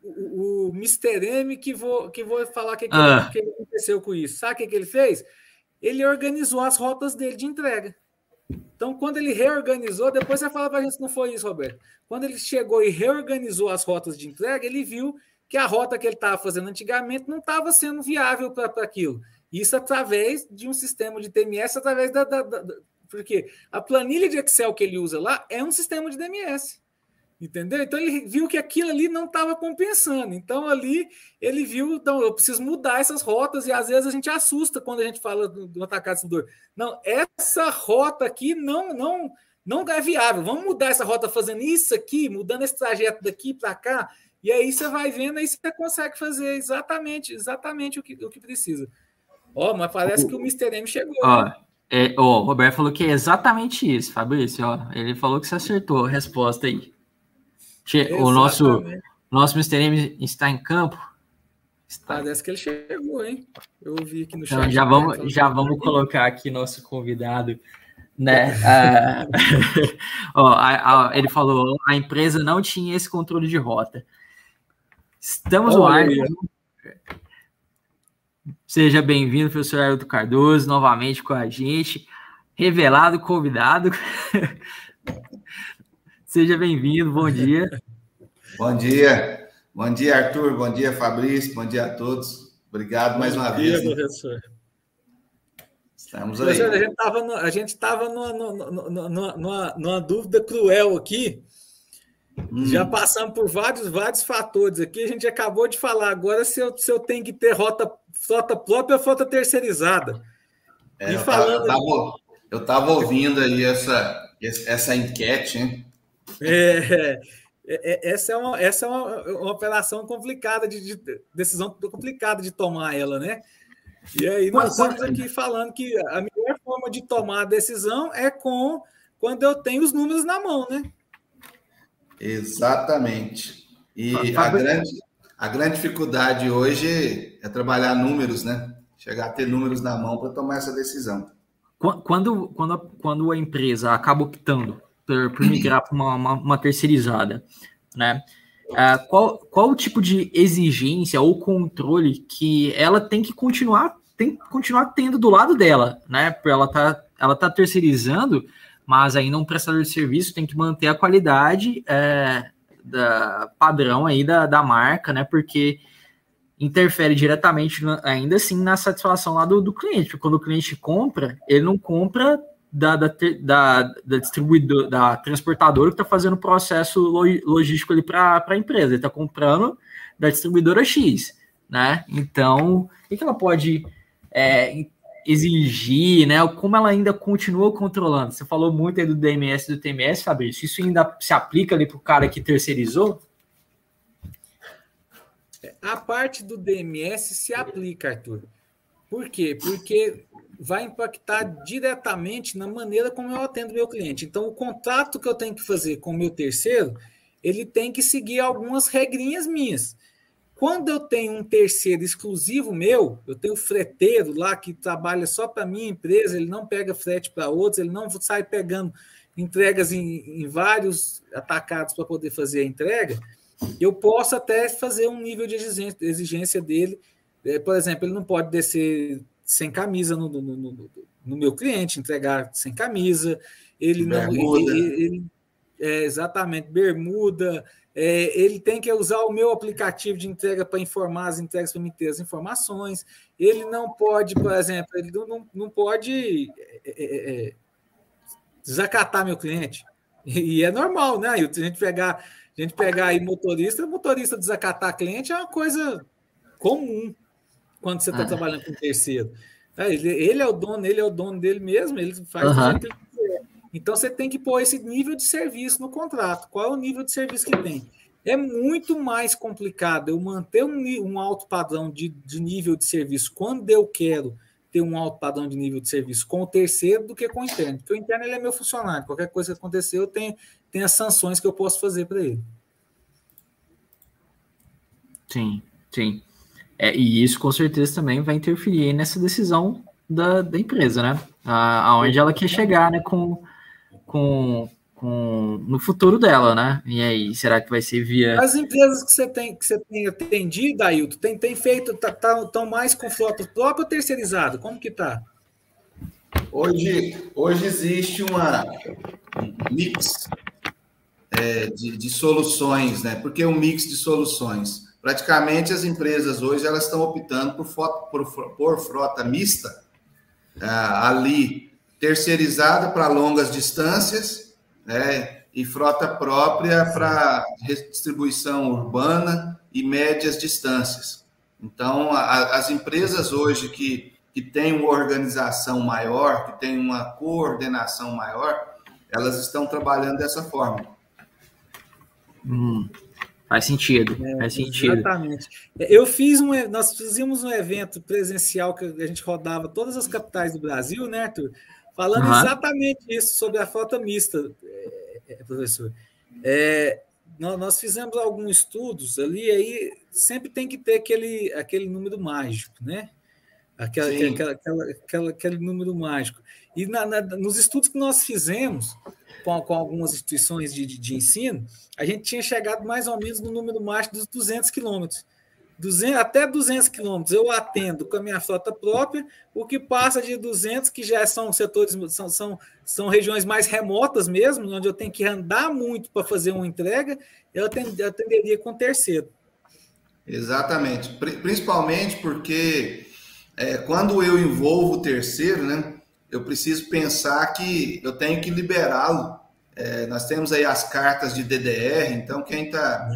o, o Mr. M que vou, que vou falar o que, ah. que, que aconteceu com isso. Sabe o que, que ele fez? Ele organizou as rotas dele de entrega. Então, quando ele reorganizou, depois você fala para a gente se não foi isso, Roberto. Quando ele chegou e reorganizou as rotas de entrega, ele viu que a rota que ele estava fazendo antigamente não estava sendo viável para aquilo. Isso através de um sistema de TMS, através da, da, da, Porque a planilha de Excel que ele usa lá é um sistema de DMS. Entendeu? Então ele viu que aquilo ali não estava compensando. Então ali ele viu, então eu preciso mudar essas rotas e às vezes a gente assusta quando a gente fala do, do atacado distribuidor. Não, essa rota aqui não não não é viável. Vamos mudar essa rota fazendo isso aqui, mudando esse trajeto daqui para cá. E aí você vai vendo, aí você consegue fazer exatamente, exatamente o que, o que precisa. Ó, oh, mas parece que o Mr. M chegou. Ó, né? é, ó, o Roberto falou que é exatamente isso, Fabrício. Ó, ele falou que você acertou a resposta aí. O nosso, nosso Mr. M está em campo. Está. Parece que ele chegou, hein? Eu ouvi aqui no então, chat. já vamos, já vamos colocar aqui nosso convidado. Né? ah, ó, a, a, ele falou: a empresa não tinha esse controle de rota. Estamos no ar. Seja bem-vindo, professor Ailton Cardoso, novamente com a gente. Revelado, convidado. Seja bem-vindo, bom dia. Bom dia. Bom dia, Arthur. Bom dia, Fabrício. Bom dia a todos. Obrigado mais uma dia, vez. Bom dia, professor. Estamos aí. Professor, a gente estava numa, numa, numa, numa, dúvida cruel aqui. Hum. Já passamos por vários, vários fatores aqui. A gente acabou de falar agora se eu, se eu tenho que ter rota, frota própria ou frota terceirizada. É, e eu falando. Estava ouvindo aí essa, essa enquete, hein? É, é, é, essa é uma, essa é uma, uma operação complicada de, de, decisão complicada de tomar ela, né? E aí nós estamos aqui falando que a melhor forma de tomar a decisão é com quando eu tenho os números na mão, né? Exatamente. E a grande, a grande dificuldade hoje é trabalhar números, né? Chegar a ter números na mão para tomar essa decisão. Quando, quando, quando a empresa acaba optando por, por migrar para uma, uma, uma, terceirizada, né? Uh, qual, qual o tipo de exigência ou controle que ela tem que continuar tem que continuar tendo do lado dela, né? Porque ela tá, ela tá terceirizando, mas ainda um prestador de serviço tem que manter a qualidade é, da padrão aí da, da marca, né? Porque interfere diretamente, ainda assim, na satisfação lá do, do cliente. Quando o cliente compra, ele não compra da, da, da, da distribuidora, da transportadora que está fazendo o processo logístico ali para a empresa. Ele está comprando da distribuidora X, né? Então, o que ela pode é, exigir, né? Como ela ainda continua controlando? Você falou muito aí do DMS do TMS, Fabrício. Isso ainda se aplica ali para o cara que terceirizou? A parte do DMS se aplica, Arthur. Por quê? Porque vai impactar diretamente na maneira como eu atendo meu cliente. Então, o contrato que eu tenho que fazer com o meu terceiro, ele tem que seguir algumas regrinhas minhas. Quando eu tenho um terceiro exclusivo meu, eu tenho freteiro lá que trabalha só para minha empresa, ele não pega frete para outros, ele não sai pegando entregas em, em vários atacados para poder fazer a entrega, eu posso até fazer um nível de exigência, exigência dele. É, por exemplo, ele não pode descer sem camisa no, no, no, no meu cliente, entregar sem camisa, ele bermuda. não. Ele, ele, é, exatamente, bermuda. É, ele tem que usar o meu aplicativo de entrega para informar as entregas, para me ter as informações. Ele não pode, por exemplo, ele não, não pode é, é, é desacatar meu cliente. E, é normal, né? A gente pegar, a gente pegar aí motorista, motorista desacatar cliente é uma coisa comum quando você está ah. trabalhando com terceiro. É, ele, ele, é o dono, ele é o dono dele mesmo, ele faz uhum. o que ele quiser. Então você tem que pôr esse nível de serviço no contrato. Qual é o nível de serviço que tem? É muito mais complicado eu manter um, um alto padrão de, de nível de serviço quando eu quero ter um alto padrão de nível de serviço com o terceiro do que com o interno. Porque o interno ele é meu funcionário. Qualquer coisa que acontecer, eu tenho, tenho as sanções que eu posso fazer para ele. Sim, sim. É, e isso com certeza também vai interferir nessa decisão da, da empresa, né? A, aonde ela quer chegar, né? Com, com, com no futuro dela, né? E aí, será que vai ser via. As empresas que você tem, que você tem atendido, Ailton, tem, tem feito, tá, tá, tão mais com frota própria ou terceirizado? Como que tá? Hoje, hoje existe uma um mix é, de, de, soluções, né? Porque é um mix de soluções. Praticamente as empresas hoje elas estão optando por, foto, por, por frota mista, é, ali terceirizada para longas distâncias, né? E frota própria para distribuição urbana e médias distâncias. Então, a, as empresas hoje que, que têm uma organização maior, que têm uma coordenação maior, elas estão trabalhando dessa forma. Hum, faz sentido, é, faz sentido. Exatamente. Eu fiz um, nós fizemos um evento presencial que a gente rodava todas as capitais do Brasil, né, Arthur? Falando uhum. exatamente isso sobre a frota mista, é, é, professor. É, nós, nós, fizemos alguns estudos ali, aí sempre tem que ter aquele, aquele número mágico, né? Aquela, aquela, aquela, aquela, aquele número mágico. E na, na, nos estudos que nós fizemos com, com algumas instituições de, de, de, ensino, a gente tinha chegado mais ou menos no número mágico dos 200 quilômetros. 200, até 200 quilômetros eu atendo com a minha frota própria, o que passa de 200, que já são setores, são, são, são regiões mais remotas mesmo, onde eu tenho que andar muito para fazer uma entrega, eu atenderia com terceiro. Exatamente, principalmente porque é, quando eu envolvo o terceiro, né, eu preciso pensar que eu tenho que liberá-lo. É, nós temos aí as cartas de DDR, então quem está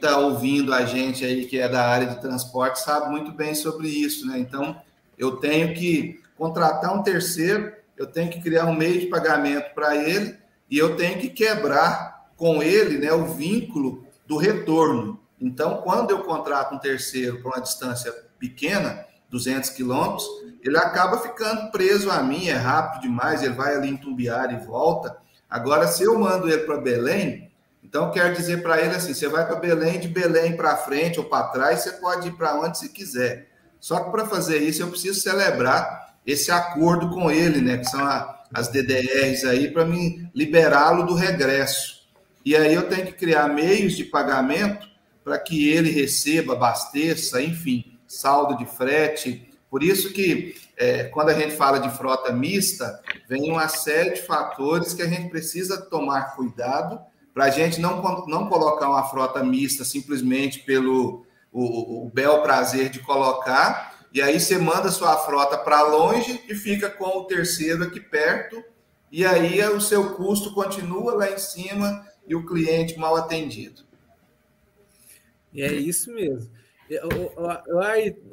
tá ouvindo a gente aí que é da área de transporte sabe muito bem sobre isso, né? Então eu tenho que contratar um terceiro, eu tenho que criar um meio de pagamento para ele e eu tenho que quebrar com ele, né, o vínculo do retorno. Então, quando eu contrato um terceiro para uma distância pequena, 200 quilômetros, ele acaba ficando preso a mim, é rápido demais, ele vai ali em Tumbiara e volta. Agora, se eu mando ele para Belém, então quero dizer para ele assim: você vai para Belém, de Belém para frente ou para trás, você pode ir para onde você quiser. Só que para fazer isso, eu preciso celebrar esse acordo com ele, né? Que são a, as DDRs aí, para me liberá-lo do regresso. E aí eu tenho que criar meios de pagamento para que ele receba, abasteça, enfim, saldo de frete. Por isso que é, quando a gente fala de frota mista, vem uma série de fatores que a gente precisa tomar cuidado para a gente não, não colocar uma frota mista simplesmente pelo o, o bel prazer de colocar, e aí você manda sua frota para longe e fica com o terceiro aqui perto, e aí o seu custo continua lá em cima e o cliente mal atendido. E é isso mesmo.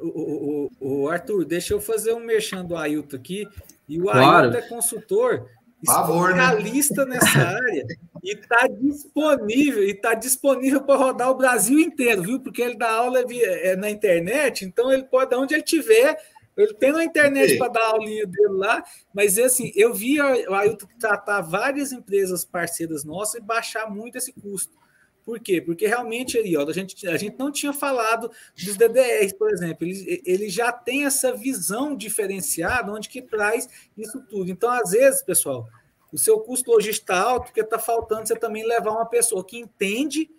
O, o, o, Arthur, deixa eu fazer um mexendo do Ailton aqui. E o claro. Ailton é consultor Favor, né? especialista né? nessa área e está disponível e está disponível para rodar o Brasil inteiro, viu? Porque ele dá aula é, na internet, então ele pode, onde ele tiver, ele tem na internet para dar a aulinha dele lá, mas assim, eu vi o Ailton tratar várias empresas parceiras nossas e baixar muito esse custo. Por quê? Porque realmente aí, ó, a, gente, a gente não tinha falado dos DDRs, por exemplo. Ele, ele já tem essa visão diferenciada, onde que traz isso tudo. Então, às vezes, pessoal, o seu custo logístico está alto, porque está faltando você também levar uma pessoa que entende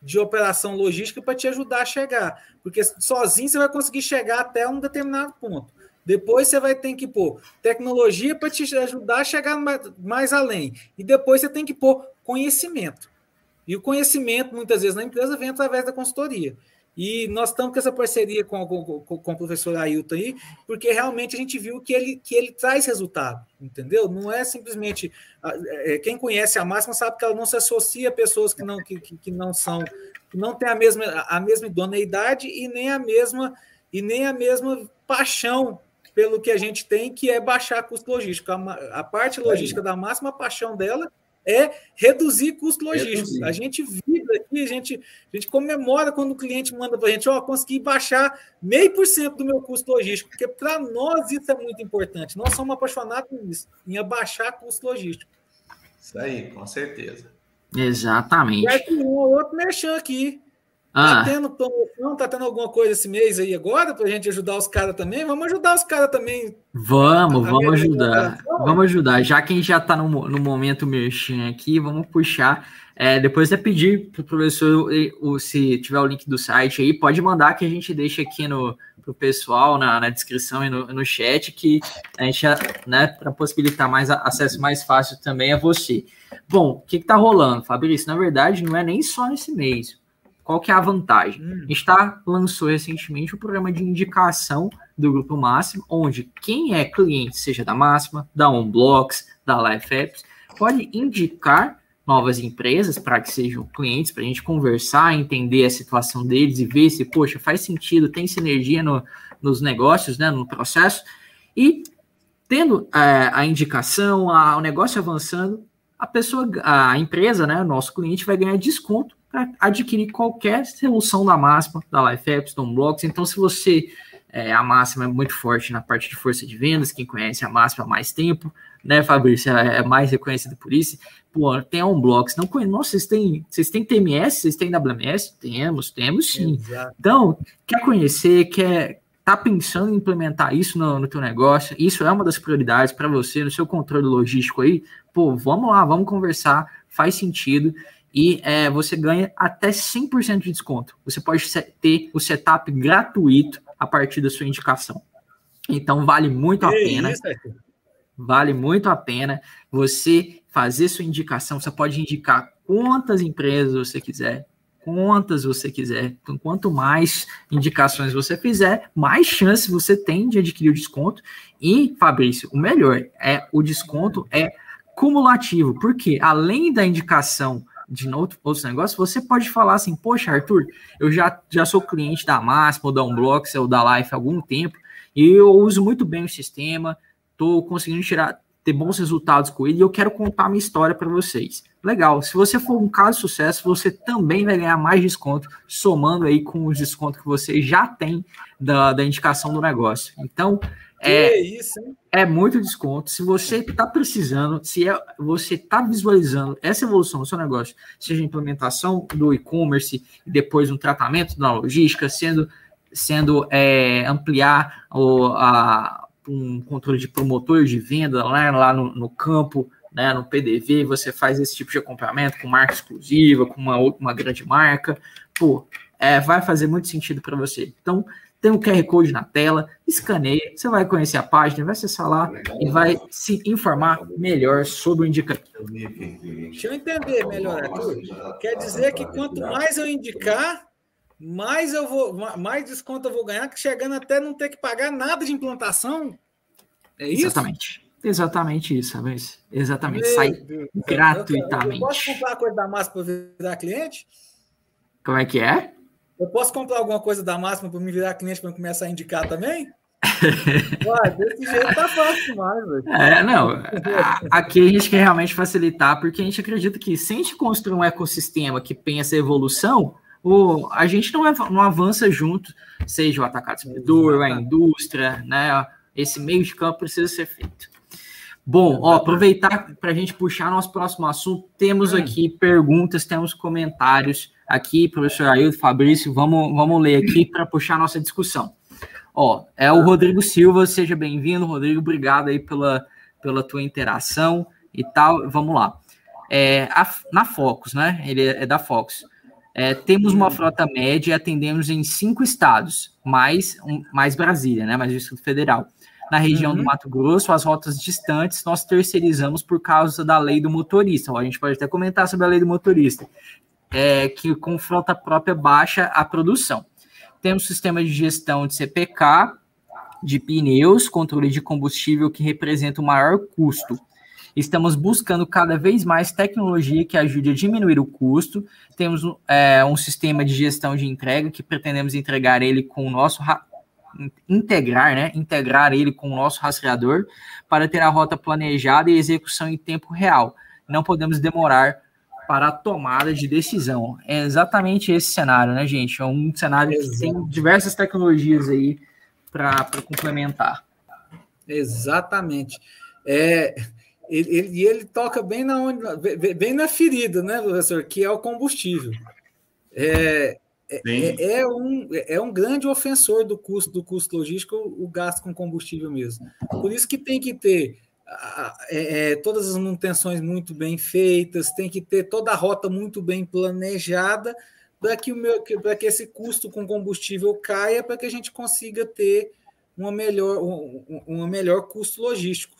de operação logística para te ajudar a chegar. Porque sozinho você vai conseguir chegar até um determinado ponto. Depois você vai ter que pôr tecnologia para te ajudar a chegar mais, mais além. E depois você tem que pôr conhecimento. E o conhecimento, muitas vezes, na empresa vem através da consultoria. E nós estamos com essa parceria com, com, com, o professor Ailton aí, porque realmente a gente viu que ele, que ele traz resultado, entendeu? Não é simplesmente. É, quem conhece a máxima sabe que ela não se associa a pessoas que não, que, que não são, que não têm a mesma, a mesma idoneidade e nem a mesma, e nem a mesma paixão pelo que a gente tem, que é baixar custo logístico. A, a parte logística da máxima, a paixão dela é reduzir custo logístico. Reduzir. A gente vibra aqui, a gente, a gente comemora quando o cliente manda para a gente, ó, oh, consegui baixar meio por cento do meu custo logístico, porque para nós isso é muito importante. Nós somos apaixonados nisso, em abaixar custo logístico. Isso aí, com certeza. Exatamente. E aí, um outro merchan aqui. Tá ah. tendo promoção, tá tendo alguma coisa esse mês aí agora para a gente ajudar os caras também? Vamos ajudar os caras também. Vamos, vamos ajudar. Vamos ajudar. Já que gente já está no, no momento merchan aqui, vamos puxar. É, depois é pedir para o professor, se tiver o link do site aí, pode mandar que a gente deixa aqui no pro pessoal na, na descrição e no, no chat que a gente, né, para possibilitar mais acesso mais fácil também a você. Bom, o que está rolando, Fabrício? Na verdade, não é nem só nesse mês. Qual que é a vantagem? Hum. A gente tá, lançou recentemente o um programa de indicação do Grupo Máximo, onde quem é cliente, seja da Máxima, da OnBlocks, da Life Apps, pode indicar novas empresas para que sejam clientes, para a gente conversar, entender a situação deles e ver se, poxa, faz sentido, tem sinergia no, nos negócios, né, no processo. E tendo é, a indicação, a, o negócio avançando, a pessoa, a empresa, né, nosso cliente vai ganhar desconto para adquirir qualquer solução da máxima, da Life Apps, do Unblocks. Então, se você é, a máxima é muito forte na parte de força de vendas, quem conhece a máxima há mais tempo, né, Fabrício, é, é mais reconhecida por isso. Pô, tem a Unblocks, não conhece, nossa, vocês têm, vocês têm TMS, vocês têm WMS? Temos, temos sim. Exato. Então, quer conhecer, quer tá pensando em implementar isso no, no teu negócio, isso é uma das prioridades para você, no seu controle logístico aí, pô, vamos lá, vamos conversar, faz sentido e é, você ganha até 100% de desconto. Você pode ter o setup gratuito a partir da sua indicação. Então vale muito a pena. Isso, vale muito a pena você fazer sua indicação. Você pode indicar quantas empresas você quiser, quantas você quiser. Então, quanto mais indicações você fizer, mais chance você tem de adquirir o desconto. E, Fabrício, o melhor é o desconto é cumulativo, porque além da indicação de outros negócios, você pode falar assim, poxa, Arthur, eu já, já sou cliente da Máxima, ou da Unblocks, ou da Life há algum tempo, e eu uso muito bem o sistema, estou conseguindo tirar, ter bons resultados com ele, e eu quero contar minha história para vocês. Legal, se você for um caso de sucesso, você também vai ganhar mais desconto, somando aí com os descontos que você já tem da, da indicação do negócio. Então, é, isso, hein? é muito desconto. Se você está precisando, se é, você está visualizando essa evolução do seu negócio, seja a implementação do e-commerce e depois um tratamento da logística, sendo, sendo é, ampliar o, a, um controle de promotor de venda lá, lá no, no campo, né, no PDV, você faz esse tipo de acompanhamento com marca exclusiva, com uma, uma grande marca, pô, é, vai fazer muito sentido para você. Então, tem um QR Code na tela, escaneia, você vai conhecer a página, vai acessar lá e vai se informar melhor sobre o indicativo. Deixa eu entender melhor, Arthur. Quer dizer que quanto mais eu indicar, mais eu vou, mais desconto eu vou ganhar, chegando até não ter que pagar nada de implantação. É isso? Exatamente. Exatamente isso, sabe? Exatamente. Meu Sai Deus. gratuitamente. Eu, posso comprar a coisa da massa para virar cliente? Como é que é? Eu posso comprar alguma coisa da máxima para me virar cliente para começar a indicar também? Ué, desse jeito tá fácil demais, velho. É, não. Aqui a gente quer realmente facilitar, porque a gente acredita que se a gente construir um ecossistema que pensa evolução, o, a gente não, é, não avança junto, seja o atacado distribuidor, a indústria, né? Esse meio de campo precisa ser feito. Bom, ó, aproveitar para a gente puxar nosso próximo assunto, temos hum. aqui perguntas, temos comentários aqui, professor Ailton, Fabrício, vamos, vamos ler aqui para puxar nossa discussão. Ó, é o Rodrigo Silva, seja bem-vindo, Rodrigo, obrigado aí pela, pela tua interação e tal. Vamos lá. É, a, na Focus, né? Ele é, é da Focus. É, temos uma frota média e atendemos em cinco estados, mais, um, mais Brasília, né? Mais o Distrito Federal. Na região uhum. do Mato Grosso, as rotas distantes nós terceirizamos por causa da lei do motorista. Ó, a gente pode até comentar sobre a lei do motorista, é, que com frota própria baixa a produção. Temos sistema de gestão de CPK, de pneus, controle de combustível que representa o maior custo. Estamos buscando cada vez mais tecnologia que ajude a diminuir o custo. Temos é, um sistema de gestão de entrega que pretendemos entregar ele com o nosso integrar, né? Integrar ele com o nosso rastreador para ter a rota planejada e execução em tempo real. Não podemos demorar para a tomada de decisão. É exatamente esse cenário, né, gente? É um cenário Exato. que tem diversas tecnologias aí para complementar. Exatamente. É, ele, ele, ele toca bem na, onde, bem na ferida, né, professor? Que é o combustível. É, é, é, é, um, é um grande ofensor do custo do custo logístico o gasto com combustível mesmo. Por isso que tem que ter é, é, todas as manutenções muito bem feitas, tem que ter toda a rota muito bem planejada para que, o meu, para que esse custo com combustível caia, para que a gente consiga ter uma melhor, um, um melhor custo logístico.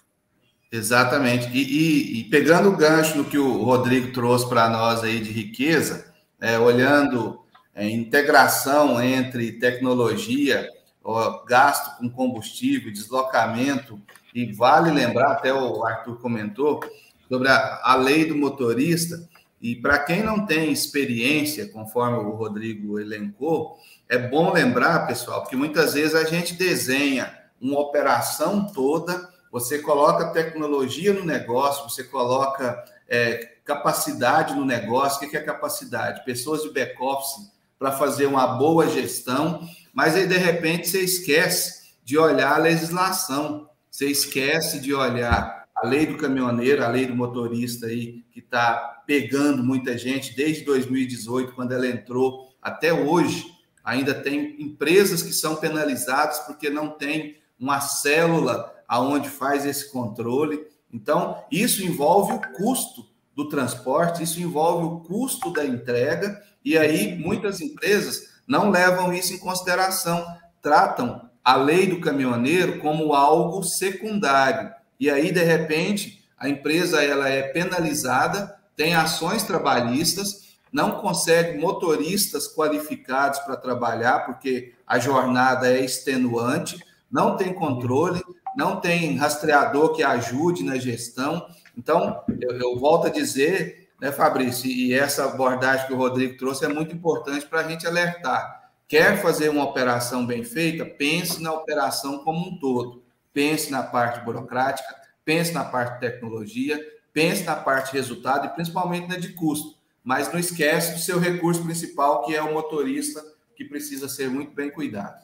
Exatamente. E, e, e, pegando o gancho no que o Rodrigo trouxe para nós aí de riqueza, é, olhando é, integração entre tecnologia, ó, gasto com combustível, deslocamento, e vale lembrar, até o Arthur comentou, sobre a, a lei do motorista, e para quem não tem experiência, conforme o Rodrigo elencou, é bom lembrar, pessoal, que muitas vezes a gente desenha uma operação toda, você coloca tecnologia no negócio, você coloca é, capacidade no negócio. O que é capacidade? Pessoas de back-office para fazer uma boa gestão, mas aí de repente você esquece de olhar a legislação, você esquece de olhar a lei do caminhoneiro, a lei do motorista aí, que está pegando muita gente desde 2018, quando ela entrou, até hoje. Ainda tem empresas que são penalizadas porque não tem uma célula aonde faz esse controle. Então, isso envolve o custo do transporte, isso envolve o custo da entrega, e aí muitas empresas não levam isso em consideração, tratam a lei do caminhoneiro como algo secundário. E aí, de repente, a empresa ela é penalizada, tem ações trabalhistas, não consegue motoristas qualificados para trabalhar, porque a jornada é extenuante, não tem controle, não tem rastreador que ajude na gestão. Então, eu, eu volto a dizer, né, Fabrício, e essa abordagem que o Rodrigo trouxe é muito importante para a gente alertar. Quer fazer uma operação bem feita? Pense na operação como um todo. Pense na parte burocrática, pense na parte de tecnologia, pense na parte de resultado e principalmente na de custo. Mas não esquece do seu recurso principal, que é o motorista, que precisa ser muito bem cuidado.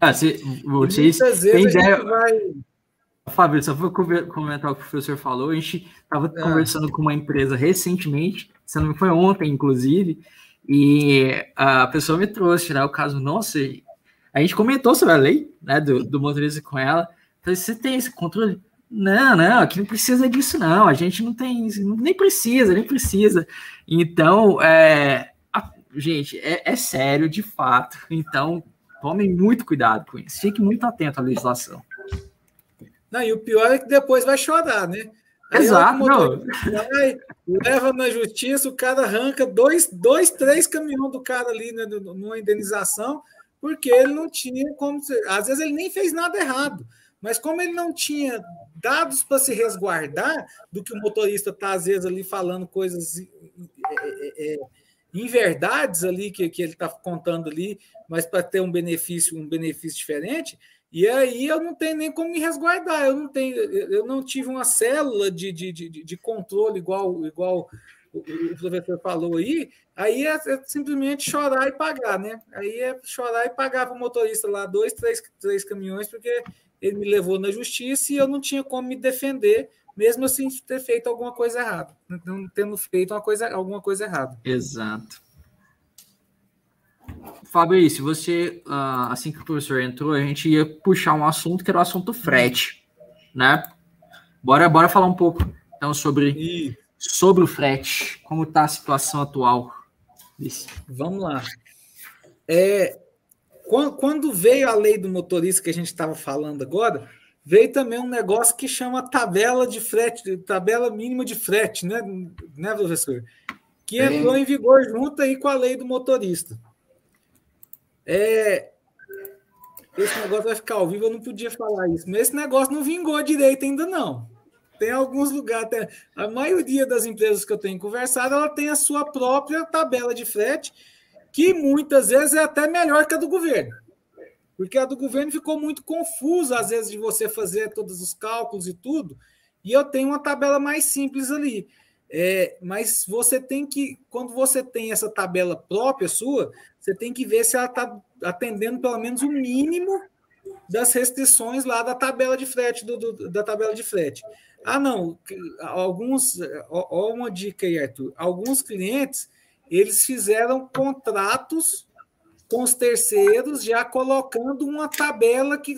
Ah, se, vocês têm ideia... vai Fábio, só vou comentar o que o professor falou. A gente estava é. conversando com uma empresa recentemente, se não foi ontem, inclusive, e a pessoa me trouxe né, o caso, nossa, a gente comentou sobre a lei né, do, do motorista com ela. Você tem esse controle? Não, não, aqui não precisa disso, não. A gente não tem, nem precisa, nem precisa. Então, é, a, gente, é, é sério de fato. Então, tomem muito cuidado com isso. Fique muito atento à legislação. Não, e o pior é que depois vai chorar, né? Aí Exato. Vai, leva na justiça, o cara arranca dois, dois três caminhões do cara ali né, numa indenização, porque ele não tinha como. Às vezes ele nem fez nada errado, mas como ele não tinha dados para se resguardar do que o motorista está, às vezes, ali falando coisas é, é, é, inverdades ali que, que ele está contando ali, mas para ter um benefício, um benefício diferente, e aí eu não tenho nem como me resguardar, eu não tenho, eu não tive uma célula de, de, de, de controle igual, igual o, professor falou aí, aí é, é, simplesmente chorar e pagar, né? Aí é chorar e pagar para o motorista lá dois, três, três caminhões, porque ele me levou na justiça e eu não tinha como me defender, mesmo assim ter feito alguma coisa errada, não tendo feito uma coisa, alguma coisa errada. Exato. Fabrício, você, ah, assim que o professor entrou, a gente ia puxar um assunto que era o assunto frete, né? Bora, bora falar um pouco então sobre, sobre o frete, como está a situação atual. Vamos lá. É, quando veio a lei do motorista que a gente estava falando agora, veio também um negócio que chama tabela de frete, tabela mínima de frete, né, né professor? Que entrou em vigor junto aí com a lei do motorista. É, esse negócio vai ficar ao vivo, eu não podia falar isso, mas esse negócio não vingou direito ainda não. Tem alguns lugares, tem, a maioria das empresas que eu tenho conversado, ela tem a sua própria tabela de frete, que muitas vezes é até melhor que a do governo. Porque a do governo ficou muito confusa, às vezes, de você fazer todos os cálculos e tudo, e eu tenho uma tabela mais simples ali. É, mas você tem que, quando você tem essa tabela própria sua, você tem que ver se ela está atendendo pelo menos o mínimo das restrições lá da tabela de frete, do, do, da tabela de frete. Ah, não, alguns, ó, uma dica aí, Arthur, alguns clientes, eles fizeram contratos com os terceiros, já colocando uma tabela que,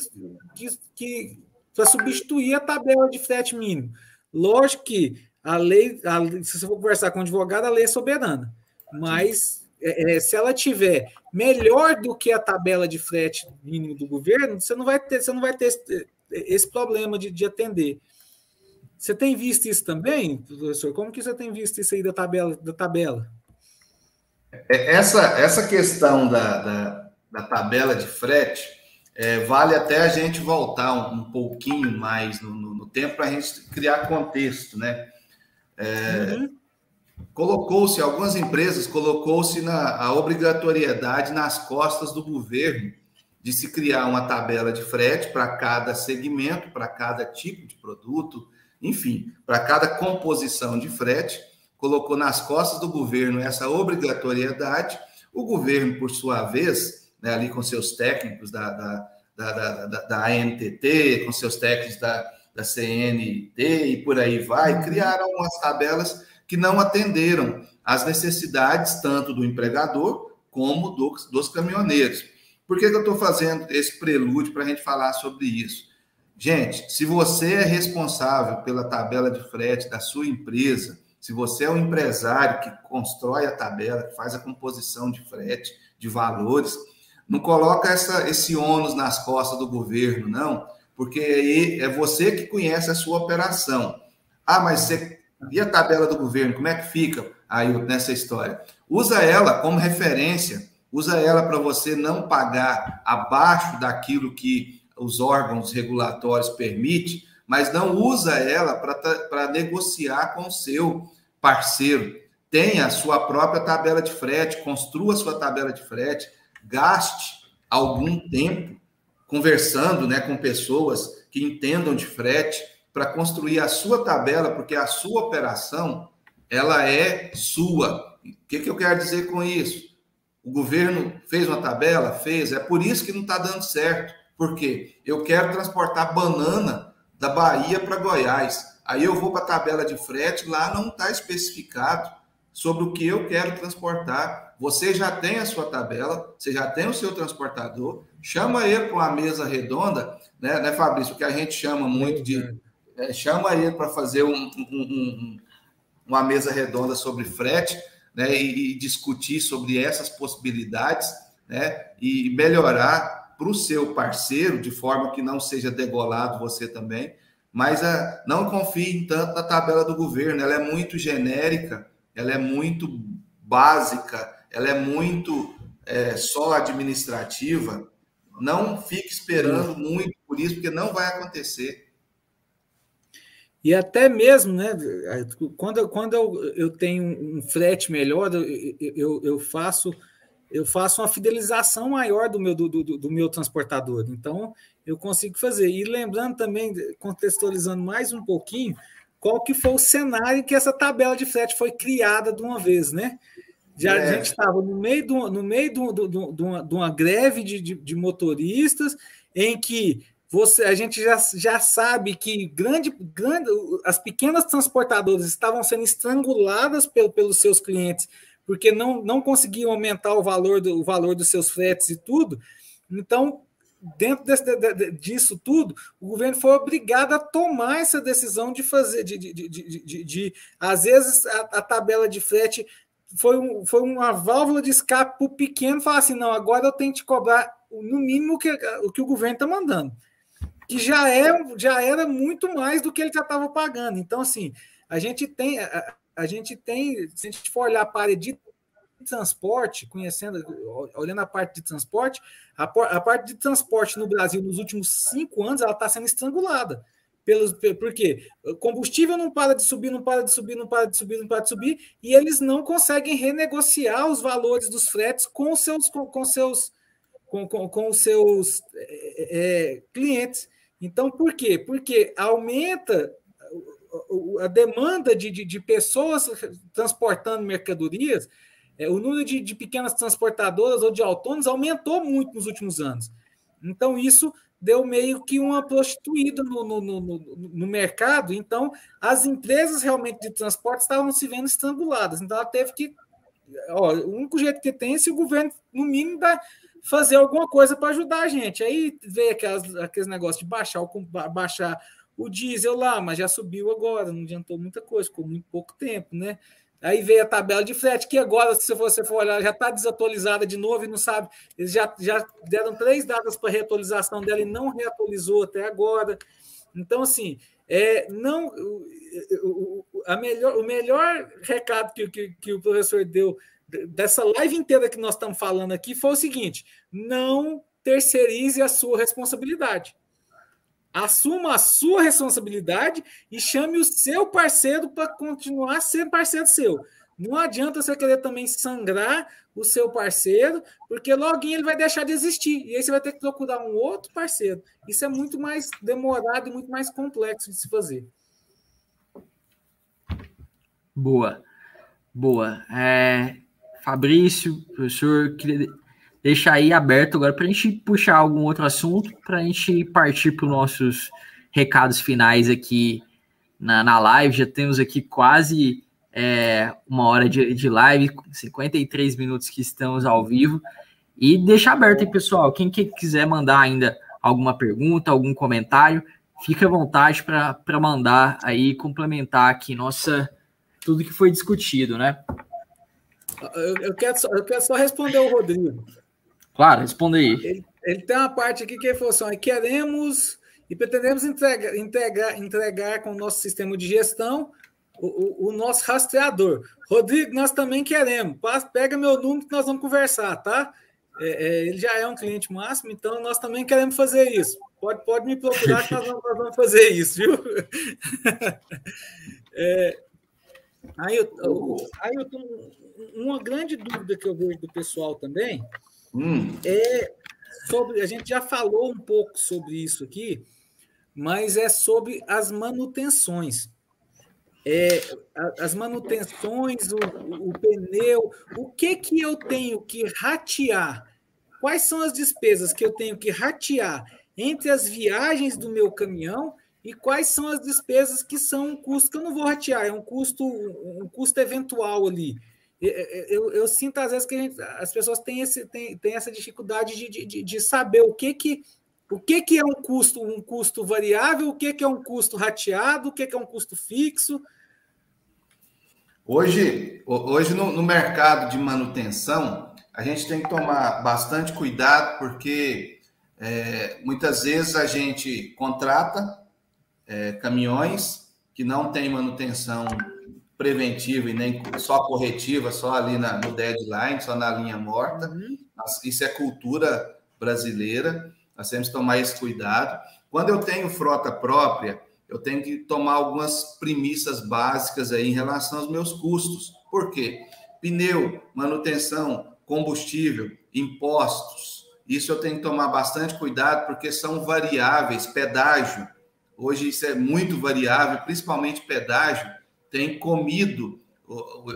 que, que para substituir a tabela de frete mínimo. Lógico que a lei, a, se você for conversar com um advogado, a lei é soberana, mas é, é, se ela tiver melhor do que a tabela de frete mínimo do governo, você não vai ter, você não vai ter esse, esse problema de, de atender. Você tem visto isso também, professor? Como que você tem visto isso aí da tabela? Da tabela? É, essa, essa questão da, da, da tabela de frete é, vale até a gente voltar um, um pouquinho mais no, no, no tempo para a gente criar contexto, né? É, uhum. Colocou-se, algumas empresas colocou-se na a obrigatoriedade nas costas do governo de se criar uma tabela de frete para cada segmento, para cada tipo de produto, enfim, para cada composição de frete, colocou nas costas do governo essa obrigatoriedade. O governo, por sua vez, né, ali com seus técnicos da, da, da, da, da ANTT, com seus técnicos da, da CNT e por aí vai, uhum. criaram umas tabelas que não atenderam às necessidades tanto do empregador como dos, dos caminhoneiros. Por que, que eu estou fazendo esse prelúdio para a gente falar sobre isso? Gente, se você é responsável pela tabela de frete da sua empresa, se você é um empresário que constrói a tabela, que faz a composição de frete, de valores, não coloca essa, esse ônus nas costas do governo, não, porque aí é você que conhece a sua operação. Ah, mas você. E a tabela do governo, como é que fica aí nessa história? Usa ela como referência, usa ela para você não pagar abaixo daquilo que os órgãos regulatórios permitem, mas não usa ela para negociar com o seu parceiro. Tenha a sua própria tabela de frete, construa a sua tabela de frete, gaste algum tempo conversando né, com pessoas que entendam de frete para construir a sua tabela, porque a sua operação ela é sua. O que, que eu quero dizer com isso? O governo fez uma tabela? Fez. É por isso que não está dando certo. Porque eu quero transportar banana da Bahia para Goiás. Aí eu vou para a tabela de frete, lá não está especificado sobre o que eu quero transportar. Você já tem a sua tabela, você já tem o seu transportador, chama ele para uma mesa redonda, né, né, Fabrício? Que a gente chama muito de. É, chama ele para fazer um, um, um, uma mesa redonda sobre frete, né, e, e discutir sobre essas possibilidades, né, e melhorar para o seu parceiro, de forma que não seja degolado você também, mas uh, não confie tanto na tabela do governo, ela é muito genérica, ela é muito básica, ela é muito é, só administrativa. Não fique esperando muito por isso, porque não vai acontecer. E até mesmo, né? Quando, quando eu, eu tenho um frete melhor, eu, eu, eu faço eu faço uma fidelização maior do meu, do, do, do, meu transportador. Então, eu consigo fazer. E lembrando também, contextualizando mais um pouquinho, qual que foi o cenário que essa tabela de frete foi criada de uma vez, né? Já é. a gente estava no meio, do, no meio do, do, do, de, uma, de uma greve de, de, de, motoristas, em que você, a gente já, já sabe que grande, grande, as pequenas transportadoras estavam sendo estranguladas pelo, pelos seus clientes porque não, não conseguiam aumentar o valor, do, o valor dos seus fretes e tudo. Então, dentro desse, de, disso tudo, o governo foi obrigado a tomar essa decisão de fazer, de, de, de, de às vezes, a, a, tabela de frete foi, um, foi uma válvula de escape para o pequeno falar assim: não, agora eu tenho que cobrar no mínimo que, o que o governo está mandando. Que já, é, já era muito mais do que ele já estava pagando. Então, assim, a gente tem a gente tem, se a gente for olhar a área de transporte, conhecendo, olhando a parte de transporte, a, a parte de transporte no Brasil nos últimos cinco anos ela está sendo estrangulada. Pelos, por quê? O combustível não para de subir, não para de subir, não para de subir, não para de subir, e eles não conseguem renegociar os valores dos fretes com os seus, com, com seus, com, com, com os seus é, é, clientes. Então, por quê? Porque aumenta a demanda de, de, de pessoas transportando mercadorias, é, o número de, de pequenas transportadoras ou de autônomos aumentou muito nos últimos anos. Então, isso deu meio que uma prostituída no, no, no, no, mercado. Então, as empresas realmente de transporte estavam se vendo estranguladas. Então, ela teve que ó, o único jeito que tem é se o governo, no mínimo, dá, fazer alguma coisa para ajudar a gente. Aí veio aquelas, aqueles negócios de baixar o, baixar o diesel lá, mas já subiu agora, não adiantou muita coisa, ficou muito pouco tempo, né? Aí veio a tabela de frete, que agora, se você for olhar, já está desatualizada de novo e não sabe. Eles já, já deram três datas para reatualização dela e não reatualizou até agora. Então, assim, é, não, o, a melhor, o melhor recado que, que, que o professor deu dessa live inteira que nós estamos falando aqui foi o seguinte: não terceirize a sua responsabilidade. Assuma a sua responsabilidade e chame o seu parceiro para continuar sendo parceiro seu. Não adianta você querer também sangrar o seu parceiro, porque logo ele vai deixar de existir. E aí você vai ter que procurar um outro parceiro. Isso é muito mais demorado e muito mais complexo de se fazer. Boa. Boa. É, Fabrício, professor, queria deixar aí aberto agora para a gente puxar algum outro assunto, para a gente partir para os nossos recados finais aqui na, na live. Já temos aqui quase é, uma hora de, de live, 53 minutos que estamos ao vivo. E deixar aberto aí, pessoal. Quem que quiser mandar ainda alguma pergunta, algum comentário, fique à vontade para mandar aí, complementar aqui nossa tudo que foi discutido, né? Eu, quero, só, eu quero só responder o Rodrigo. Claro, responde aí. Ele, ele, tem uma parte aqui que falou assim: queremos e pretendemos entregar, entregar, entregar com o nosso sistema de gestão o, o, o, nosso rastreador. Rodrigo, nós também queremos. Pega meu número que nós vamos conversar, tá? É, é, ele já é um cliente máximo, então nós também queremos fazer isso. Pode, pode me procurar que nós vamos, nós vamos fazer isso, viu? é, aí, eu, aí eu tô, uma grande dúvida que eu vejo do pessoal também hum. é sobre. A gente já falou um pouco sobre isso aqui, mas é sobre as manutenções. É, as manutenções, o, o pneu, o que que eu tenho que ratear? Quais são as despesas que eu tenho que ratear entre as viagens do meu caminhão e quais são as despesas que são um custo que eu não vou ratear, é um custo, um custo eventual ali. Eu, eu, sinto às vezes que gente, as pessoas têm, esse, têm, têm essa dificuldade de, de, de saber o que que o que, que é um custo, um custo variável, o que, que é um custo rateado, o que, que é um custo fixo. Hoje, hoje no, no, mercado de manutenção, a gente tem que tomar bastante cuidado, porque é, muitas vezes a gente contrata é, caminhões que não têm manutenção preventiva e nem só corretiva, só ali na, no deadline, só na linha morta. Uhum. Isso é cultura brasileira, nós temos que tomar esse cuidado. Quando eu tenho frota própria, eu tenho que tomar algumas premissas básicas aí em relação aos meus custos. Por quê? Pneu, manutenção, combustível, impostos. Isso eu tenho que tomar bastante cuidado porque são variáveis, pedágio. Hoje isso é muito variável, principalmente pedágio tem comido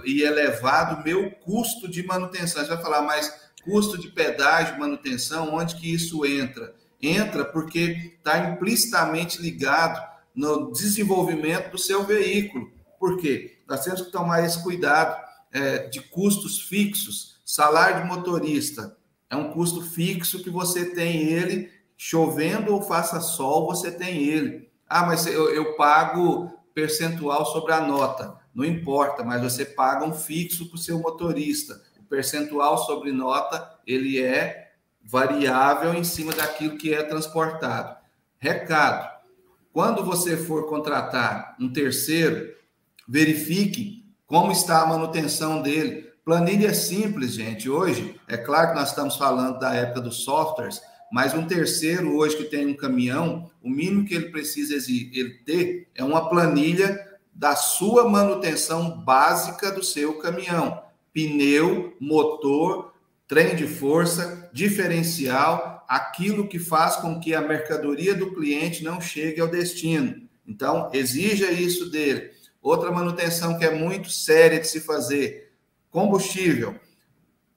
e elevado o meu custo de manutenção. Você vai falar, mas custo de pedágio, manutenção, onde que isso entra? Entra porque está implicitamente ligado no desenvolvimento do seu veículo. Por quê? Nós temos que tomar esse cuidado é, de custos fixos. Salário de motorista é um custo fixo que você tem ele, chovendo ou faça sol, você tem ele. Ah, mas eu, eu pago percentual sobre a nota. Não importa, mas você paga um fixo para o seu motorista. O percentual sobre nota, ele é variável em cima daquilo que é transportado. Recado: quando você for contratar um terceiro, verifique como está a manutenção dele. Planilha simples, gente. Hoje, é claro que nós estamos falando da época dos softwares, mas um terceiro hoje que tem um caminhão, o mínimo que ele precisa ele ter é uma planilha da sua manutenção básica do seu caminhão: pneu, motor, trem de força, diferencial, aquilo que faz com que a mercadoria do cliente não chegue ao destino. Então, exija isso dele. Outra manutenção que é muito séria de se fazer: combustível.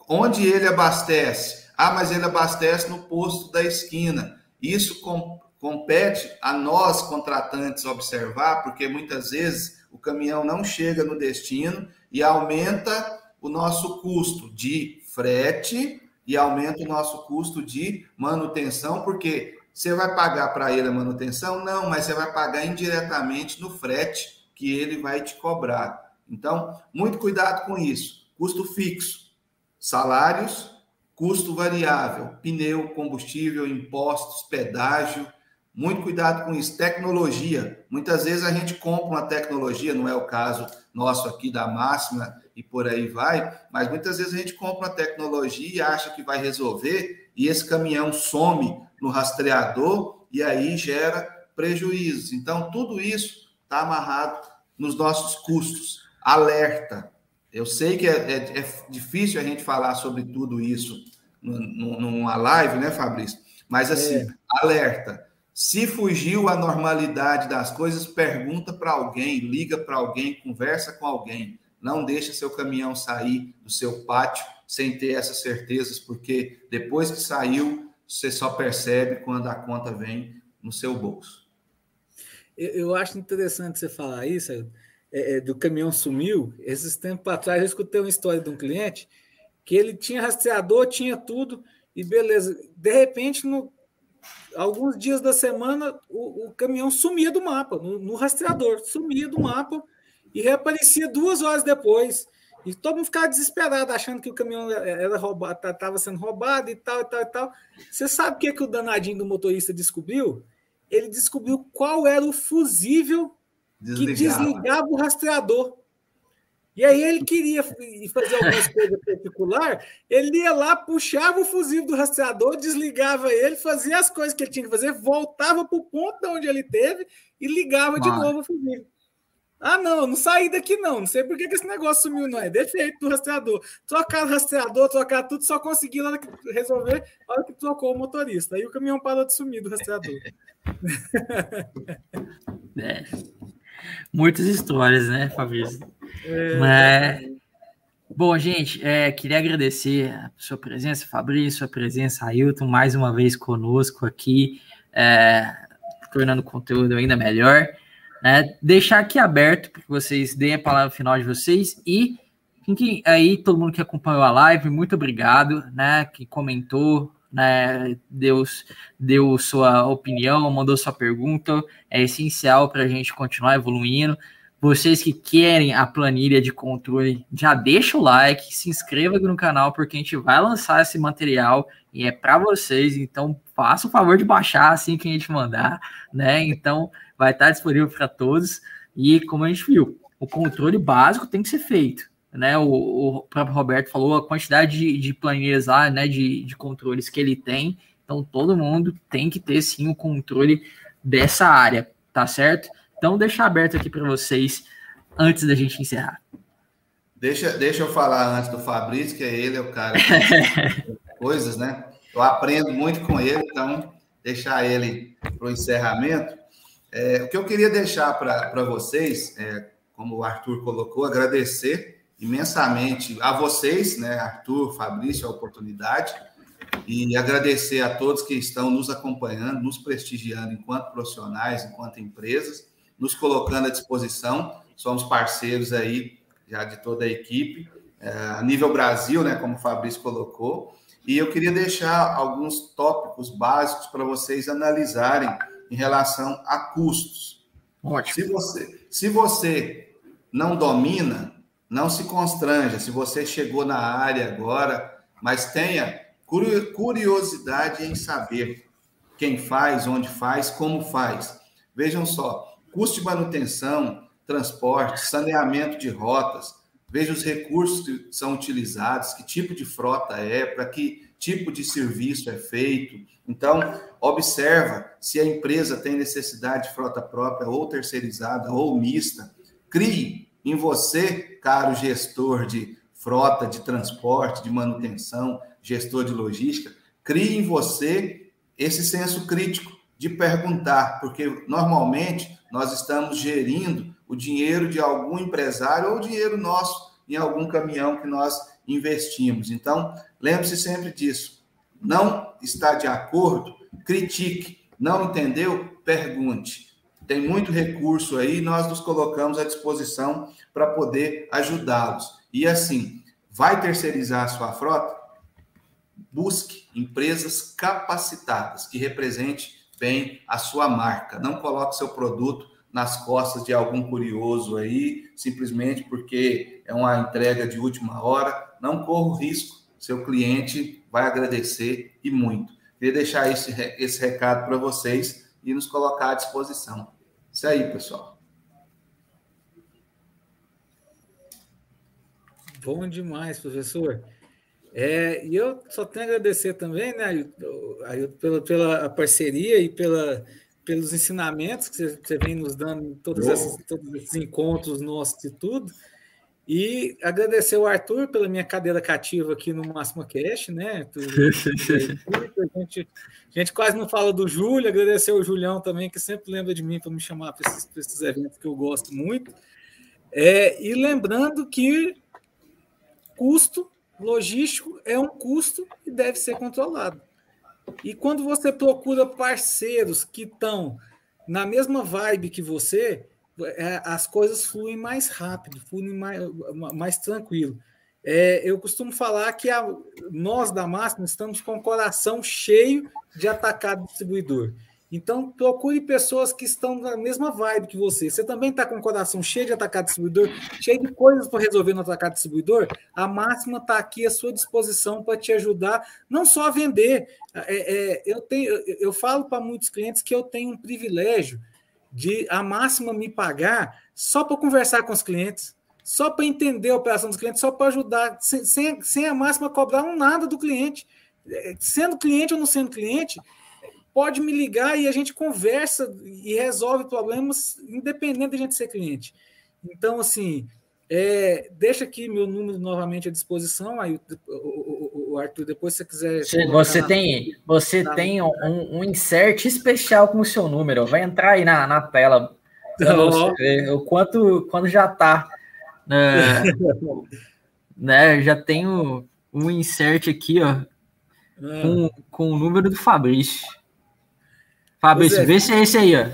Onde ele abastece? Ah, mas ele abastece no posto da esquina. Isso com, compete a nós, contratantes, observar, porque muitas vezes o caminhão não chega no destino e aumenta o nosso custo de frete e aumenta o nosso custo de manutenção, porque você vai pagar para ele a manutenção? Não, mas você vai pagar indiretamente no frete que ele vai te cobrar. Então, muito cuidado com isso. Custo fixo, salários, custo variável, pneu, combustível, impostos, pedágio. Muito cuidado com isso. Tecnologia. Muitas vezes a gente compra uma tecnologia, não é o caso nosso aqui da máxima e por aí vai, mas muitas vezes a gente compra uma tecnologia e acha que vai resolver e esse caminhão some no rastreador e aí gera prejuízos. Então, tudo isso está amarrado nos nossos custos. Alerta. Eu sei que é, é, é, difícil a gente falar sobre tudo isso numa live, né, Fabrício? Mas assim, é. alerta. Se fugiu a normalidade das coisas, pergunta para alguém, liga para alguém, conversa com alguém. Não deixa seu caminhão sair do seu pátio sem ter essas certezas, porque depois que saiu, você só percebe quando a conta vem no seu bolso. Eu, eu acho interessante você falar isso, é, é, do caminhão sumiu. Esses tempos atrás eu escutei uma história de um cliente que ele tinha rastreador, tinha tudo, e beleza. De repente, no, alguns dias da semana, o, o caminhão sumia do mapa, no, no rastreador, sumia do mapa e reaparecia duas horas depois. E todo mundo ficava desesperado, achando que o caminhão era roubado, estava sendo roubado e tal, e tal, e tal. Você sabe o que, que o danadinho do motorista descobriu? Ele descobriu qual era o fusível desligava. que desligava o rastreador. E aí ele queria fazer algumas coisas particular, ele ia lá, puxava o fusível do rastreador, desligava ele, fazia as coisas que ele tinha que fazer, voltava para o ponto onde ele teve e ligava de novo o fusível. Ah, não, não saí daqui não. Não sei por que, que esse negócio sumiu, não. É defeito do rastreador. Trocar o rastreador, trocar tudo, só consegui na hora que resolver na hora que trocou o motorista. Aí o caminhão parou de sumir do rastreador. É. Muitas histórias, né, Fabrício? É... Mas... Bom, gente, é, queria agradecer a sua presença, Fabrício, a presença, Ailton, mais uma vez conosco aqui, é, tornando o conteúdo ainda melhor. Né? Deixar aqui aberto para que vocês deem a palavra final de vocês e quem, aí todo mundo que acompanhou a live, muito obrigado, né? Que comentou, né? Deu, deu sua opinião, mandou sua pergunta, é essencial para a gente continuar evoluindo. Vocês que querem a planilha de controle, já deixa o like, se inscreva no canal, porque a gente vai lançar esse material e é para vocês. Então, faça o favor de baixar assim que a gente mandar, né? Então, vai estar disponível para todos. E como a gente viu, o controle básico tem que ser feito. Né, o, o próprio Roberto falou a quantidade de, de planilhas lá, né, de, de controles que ele tem. Então, todo mundo tem que ter sim o controle dessa área, tá certo? Então, deixar aberto aqui para vocês antes da gente encerrar. Deixa, deixa eu falar antes do Fabrício, que é ele é o cara coisas, né? Eu aprendo muito com ele, então deixar ele para o encerramento. É, o que eu queria deixar para vocês, é, como o Arthur colocou, agradecer imensamente a vocês, né, Arthur, Fabrício, a oportunidade, e agradecer a todos que estão nos acompanhando, nos prestigiando enquanto profissionais, enquanto empresas, nos colocando à disposição. Somos parceiros aí já de toda a equipe, é, a nível Brasil, né, como o Fabrício colocou. E eu queria deixar alguns tópicos básicos para vocês analisarem em relação a custos. Ótimo. Se você, se você não domina, não se constranja. Se você chegou na área agora, mas tenha curiosidade em saber quem faz, onde faz, como faz. Vejam só, custo de manutenção, transporte, saneamento de rotas, veja os recursos que são utilizados, que tipo de frota é, para que tipo de serviço é feito. Então, observa se a empresa tem necessidade de frota própria ou terceirizada ou mista. Crie em você, caro gestor de frota, de transporte, de manutenção, gestor de logística, crie em você esse senso crítico de perguntar, porque normalmente nós estamos gerindo o dinheiro de algum empresário ou o dinheiro nosso em algum caminhão que nós investimos. Então, lembre-se sempre disso. Não está de acordo? Critique. Não entendeu? Pergunte. Tem muito recurso aí, nós nos colocamos à disposição para poder ajudá-los. E assim, Vai terceirizar a sua frota? Busque empresas capacitadas que represente bem a sua marca. Não coloque seu produto nas costas de algum curioso aí, simplesmente porque é uma entrega de última hora. Não corra o risco. Seu cliente vai agradecer e muito. Queria deixar esse, esse recado para vocês e nos colocar à disposição. Isso aí, pessoal. Bom demais, professor. É, e eu só tenho a agradecer também, né, Ailton, pela, pela parceria e pela, pelos ensinamentos que você, você vem nos dando em todos esses, todos esses encontros nossos e tudo. E agradecer o Arthur pela minha cadeira cativa aqui no Máximo Cash, né? A gente, a gente quase não fala do Júlio, agradecer o Julião também, que sempre lembra de mim para me chamar para esses, esses, eventos que eu gosto muito. É, e lembrando que custo logístico é um custo e deve ser controlado. E quando você procura parceiros que estão na mesma vibe que você, as coisas fluem mais rápido, fluem mais, mais tranquilo. É, eu costumo falar que a, nós da Máxima estamos com o coração cheio de atacar distribuidor. Então, procure pessoas que estão na mesma vibe que você. Você também está com o coração cheio de atacar distribuidor, cheio de coisas para resolver no atacar distribuidor? A Máxima está aqui à sua disposição para te ajudar, não só a vender. É, é, eu, tenho, eu, eu falo para muitos clientes que eu tenho um privilégio de a máxima me pagar só para conversar com os clientes, só para entender a operação dos clientes, só para ajudar, sem, sem, sem a máxima cobrar um nada do cliente. É, sendo cliente ou não sendo cliente, pode me ligar e a gente conversa e resolve problemas independente da gente ser cliente. Então, assim, é, deixa aqui meu número novamente à disposição. Aí o, o, o Arthur, depois se você quiser. Sim, você tem, você na... tem um, um, insert especial com o seu número. Vai entrar aí na, na tela você ver o quanto quando já está. Né, né, já tenho um insert aqui, ó, ah. com, com o número do Fabrício. Fabrício, é. vê se é esse aí, ó.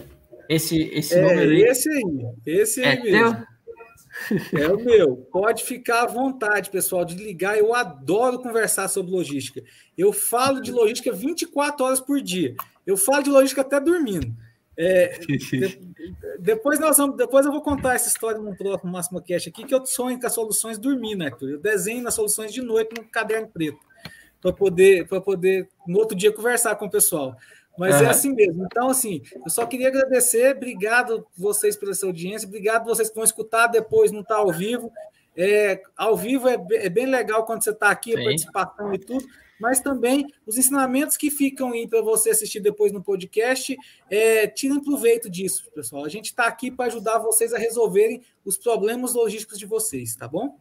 Esse, esse é, número aí. Esse aí, esse aí é mesmo. Teu? É o meu. Pode ficar à vontade, pessoal, de ligar. Eu adoro conversar sobre logística. Eu falo de logística 24 horas por dia. Eu falo de logística até dormindo. É, de, depois, nós vamos, depois eu vou contar essa história no próximo Máximo Cash aqui, que eu sonho com as soluções dormindo, Arthur. Eu desenho nas soluções de noite no caderno preto, para poder, poder, no outro dia, conversar com o pessoal. Mas uhum. é assim mesmo. Então, assim, eu só queria agradecer, obrigado vocês pela sua audiência, obrigado vocês que vão escutar depois, não está ao vivo. É, ao vivo é, é, bem legal quando você está aqui, a participação e tudo, mas também os ensinamentos que ficam aí para você assistir depois no podcast, é, tirem proveito disso, pessoal. A gente está aqui para ajudar vocês a resolverem os problemas logísticos de vocês, tá bom?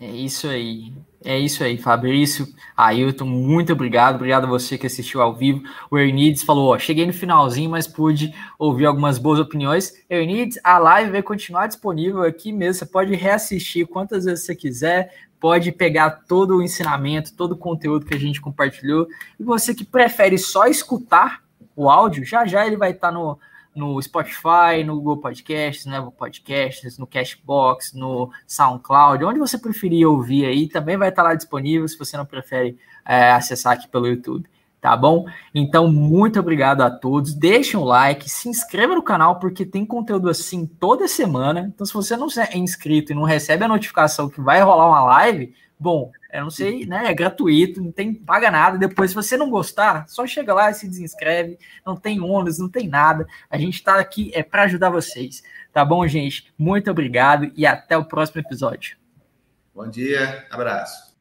É isso aí. É isso aí, Fabrício. Ailton, muito obrigado. Obrigado a você que assistiu ao vivo. O Ernides falou: ó, cheguei no finalzinho, mas pude ouvir algumas boas opiniões. Ernides, a live vai continuar disponível aqui mesmo. Você pode reassistir quantas vezes você quiser. Pode pegar todo o ensinamento, todo o conteúdo que a gente compartilhou. E você que prefere só escutar o áudio, já já ele vai estar no, no Spotify, no Google Podcasts, no Apple Podcasts, no Cashbox, no SoundCloud, onde você preferir ouvir aí, também vai estar lá disponível se você não prefere é, acessar aqui pelo YouTube, tá bom? Então, muito obrigado a todos, deixem um like, se inscreva no canal, porque tem conteúdo assim toda semana, então se você não é inscrito e não recebe a notificação que vai rolar uma live, bom, eu não sei, né? É gratuito, não tem paga nada. Depois, se você não gostar, só chega lá e se desinscreve. Não tem ônus, não tem nada. A gente está aqui é para ajudar vocês. Tá bom, gente? Muito obrigado e até o próximo episódio. Bom dia, abraço.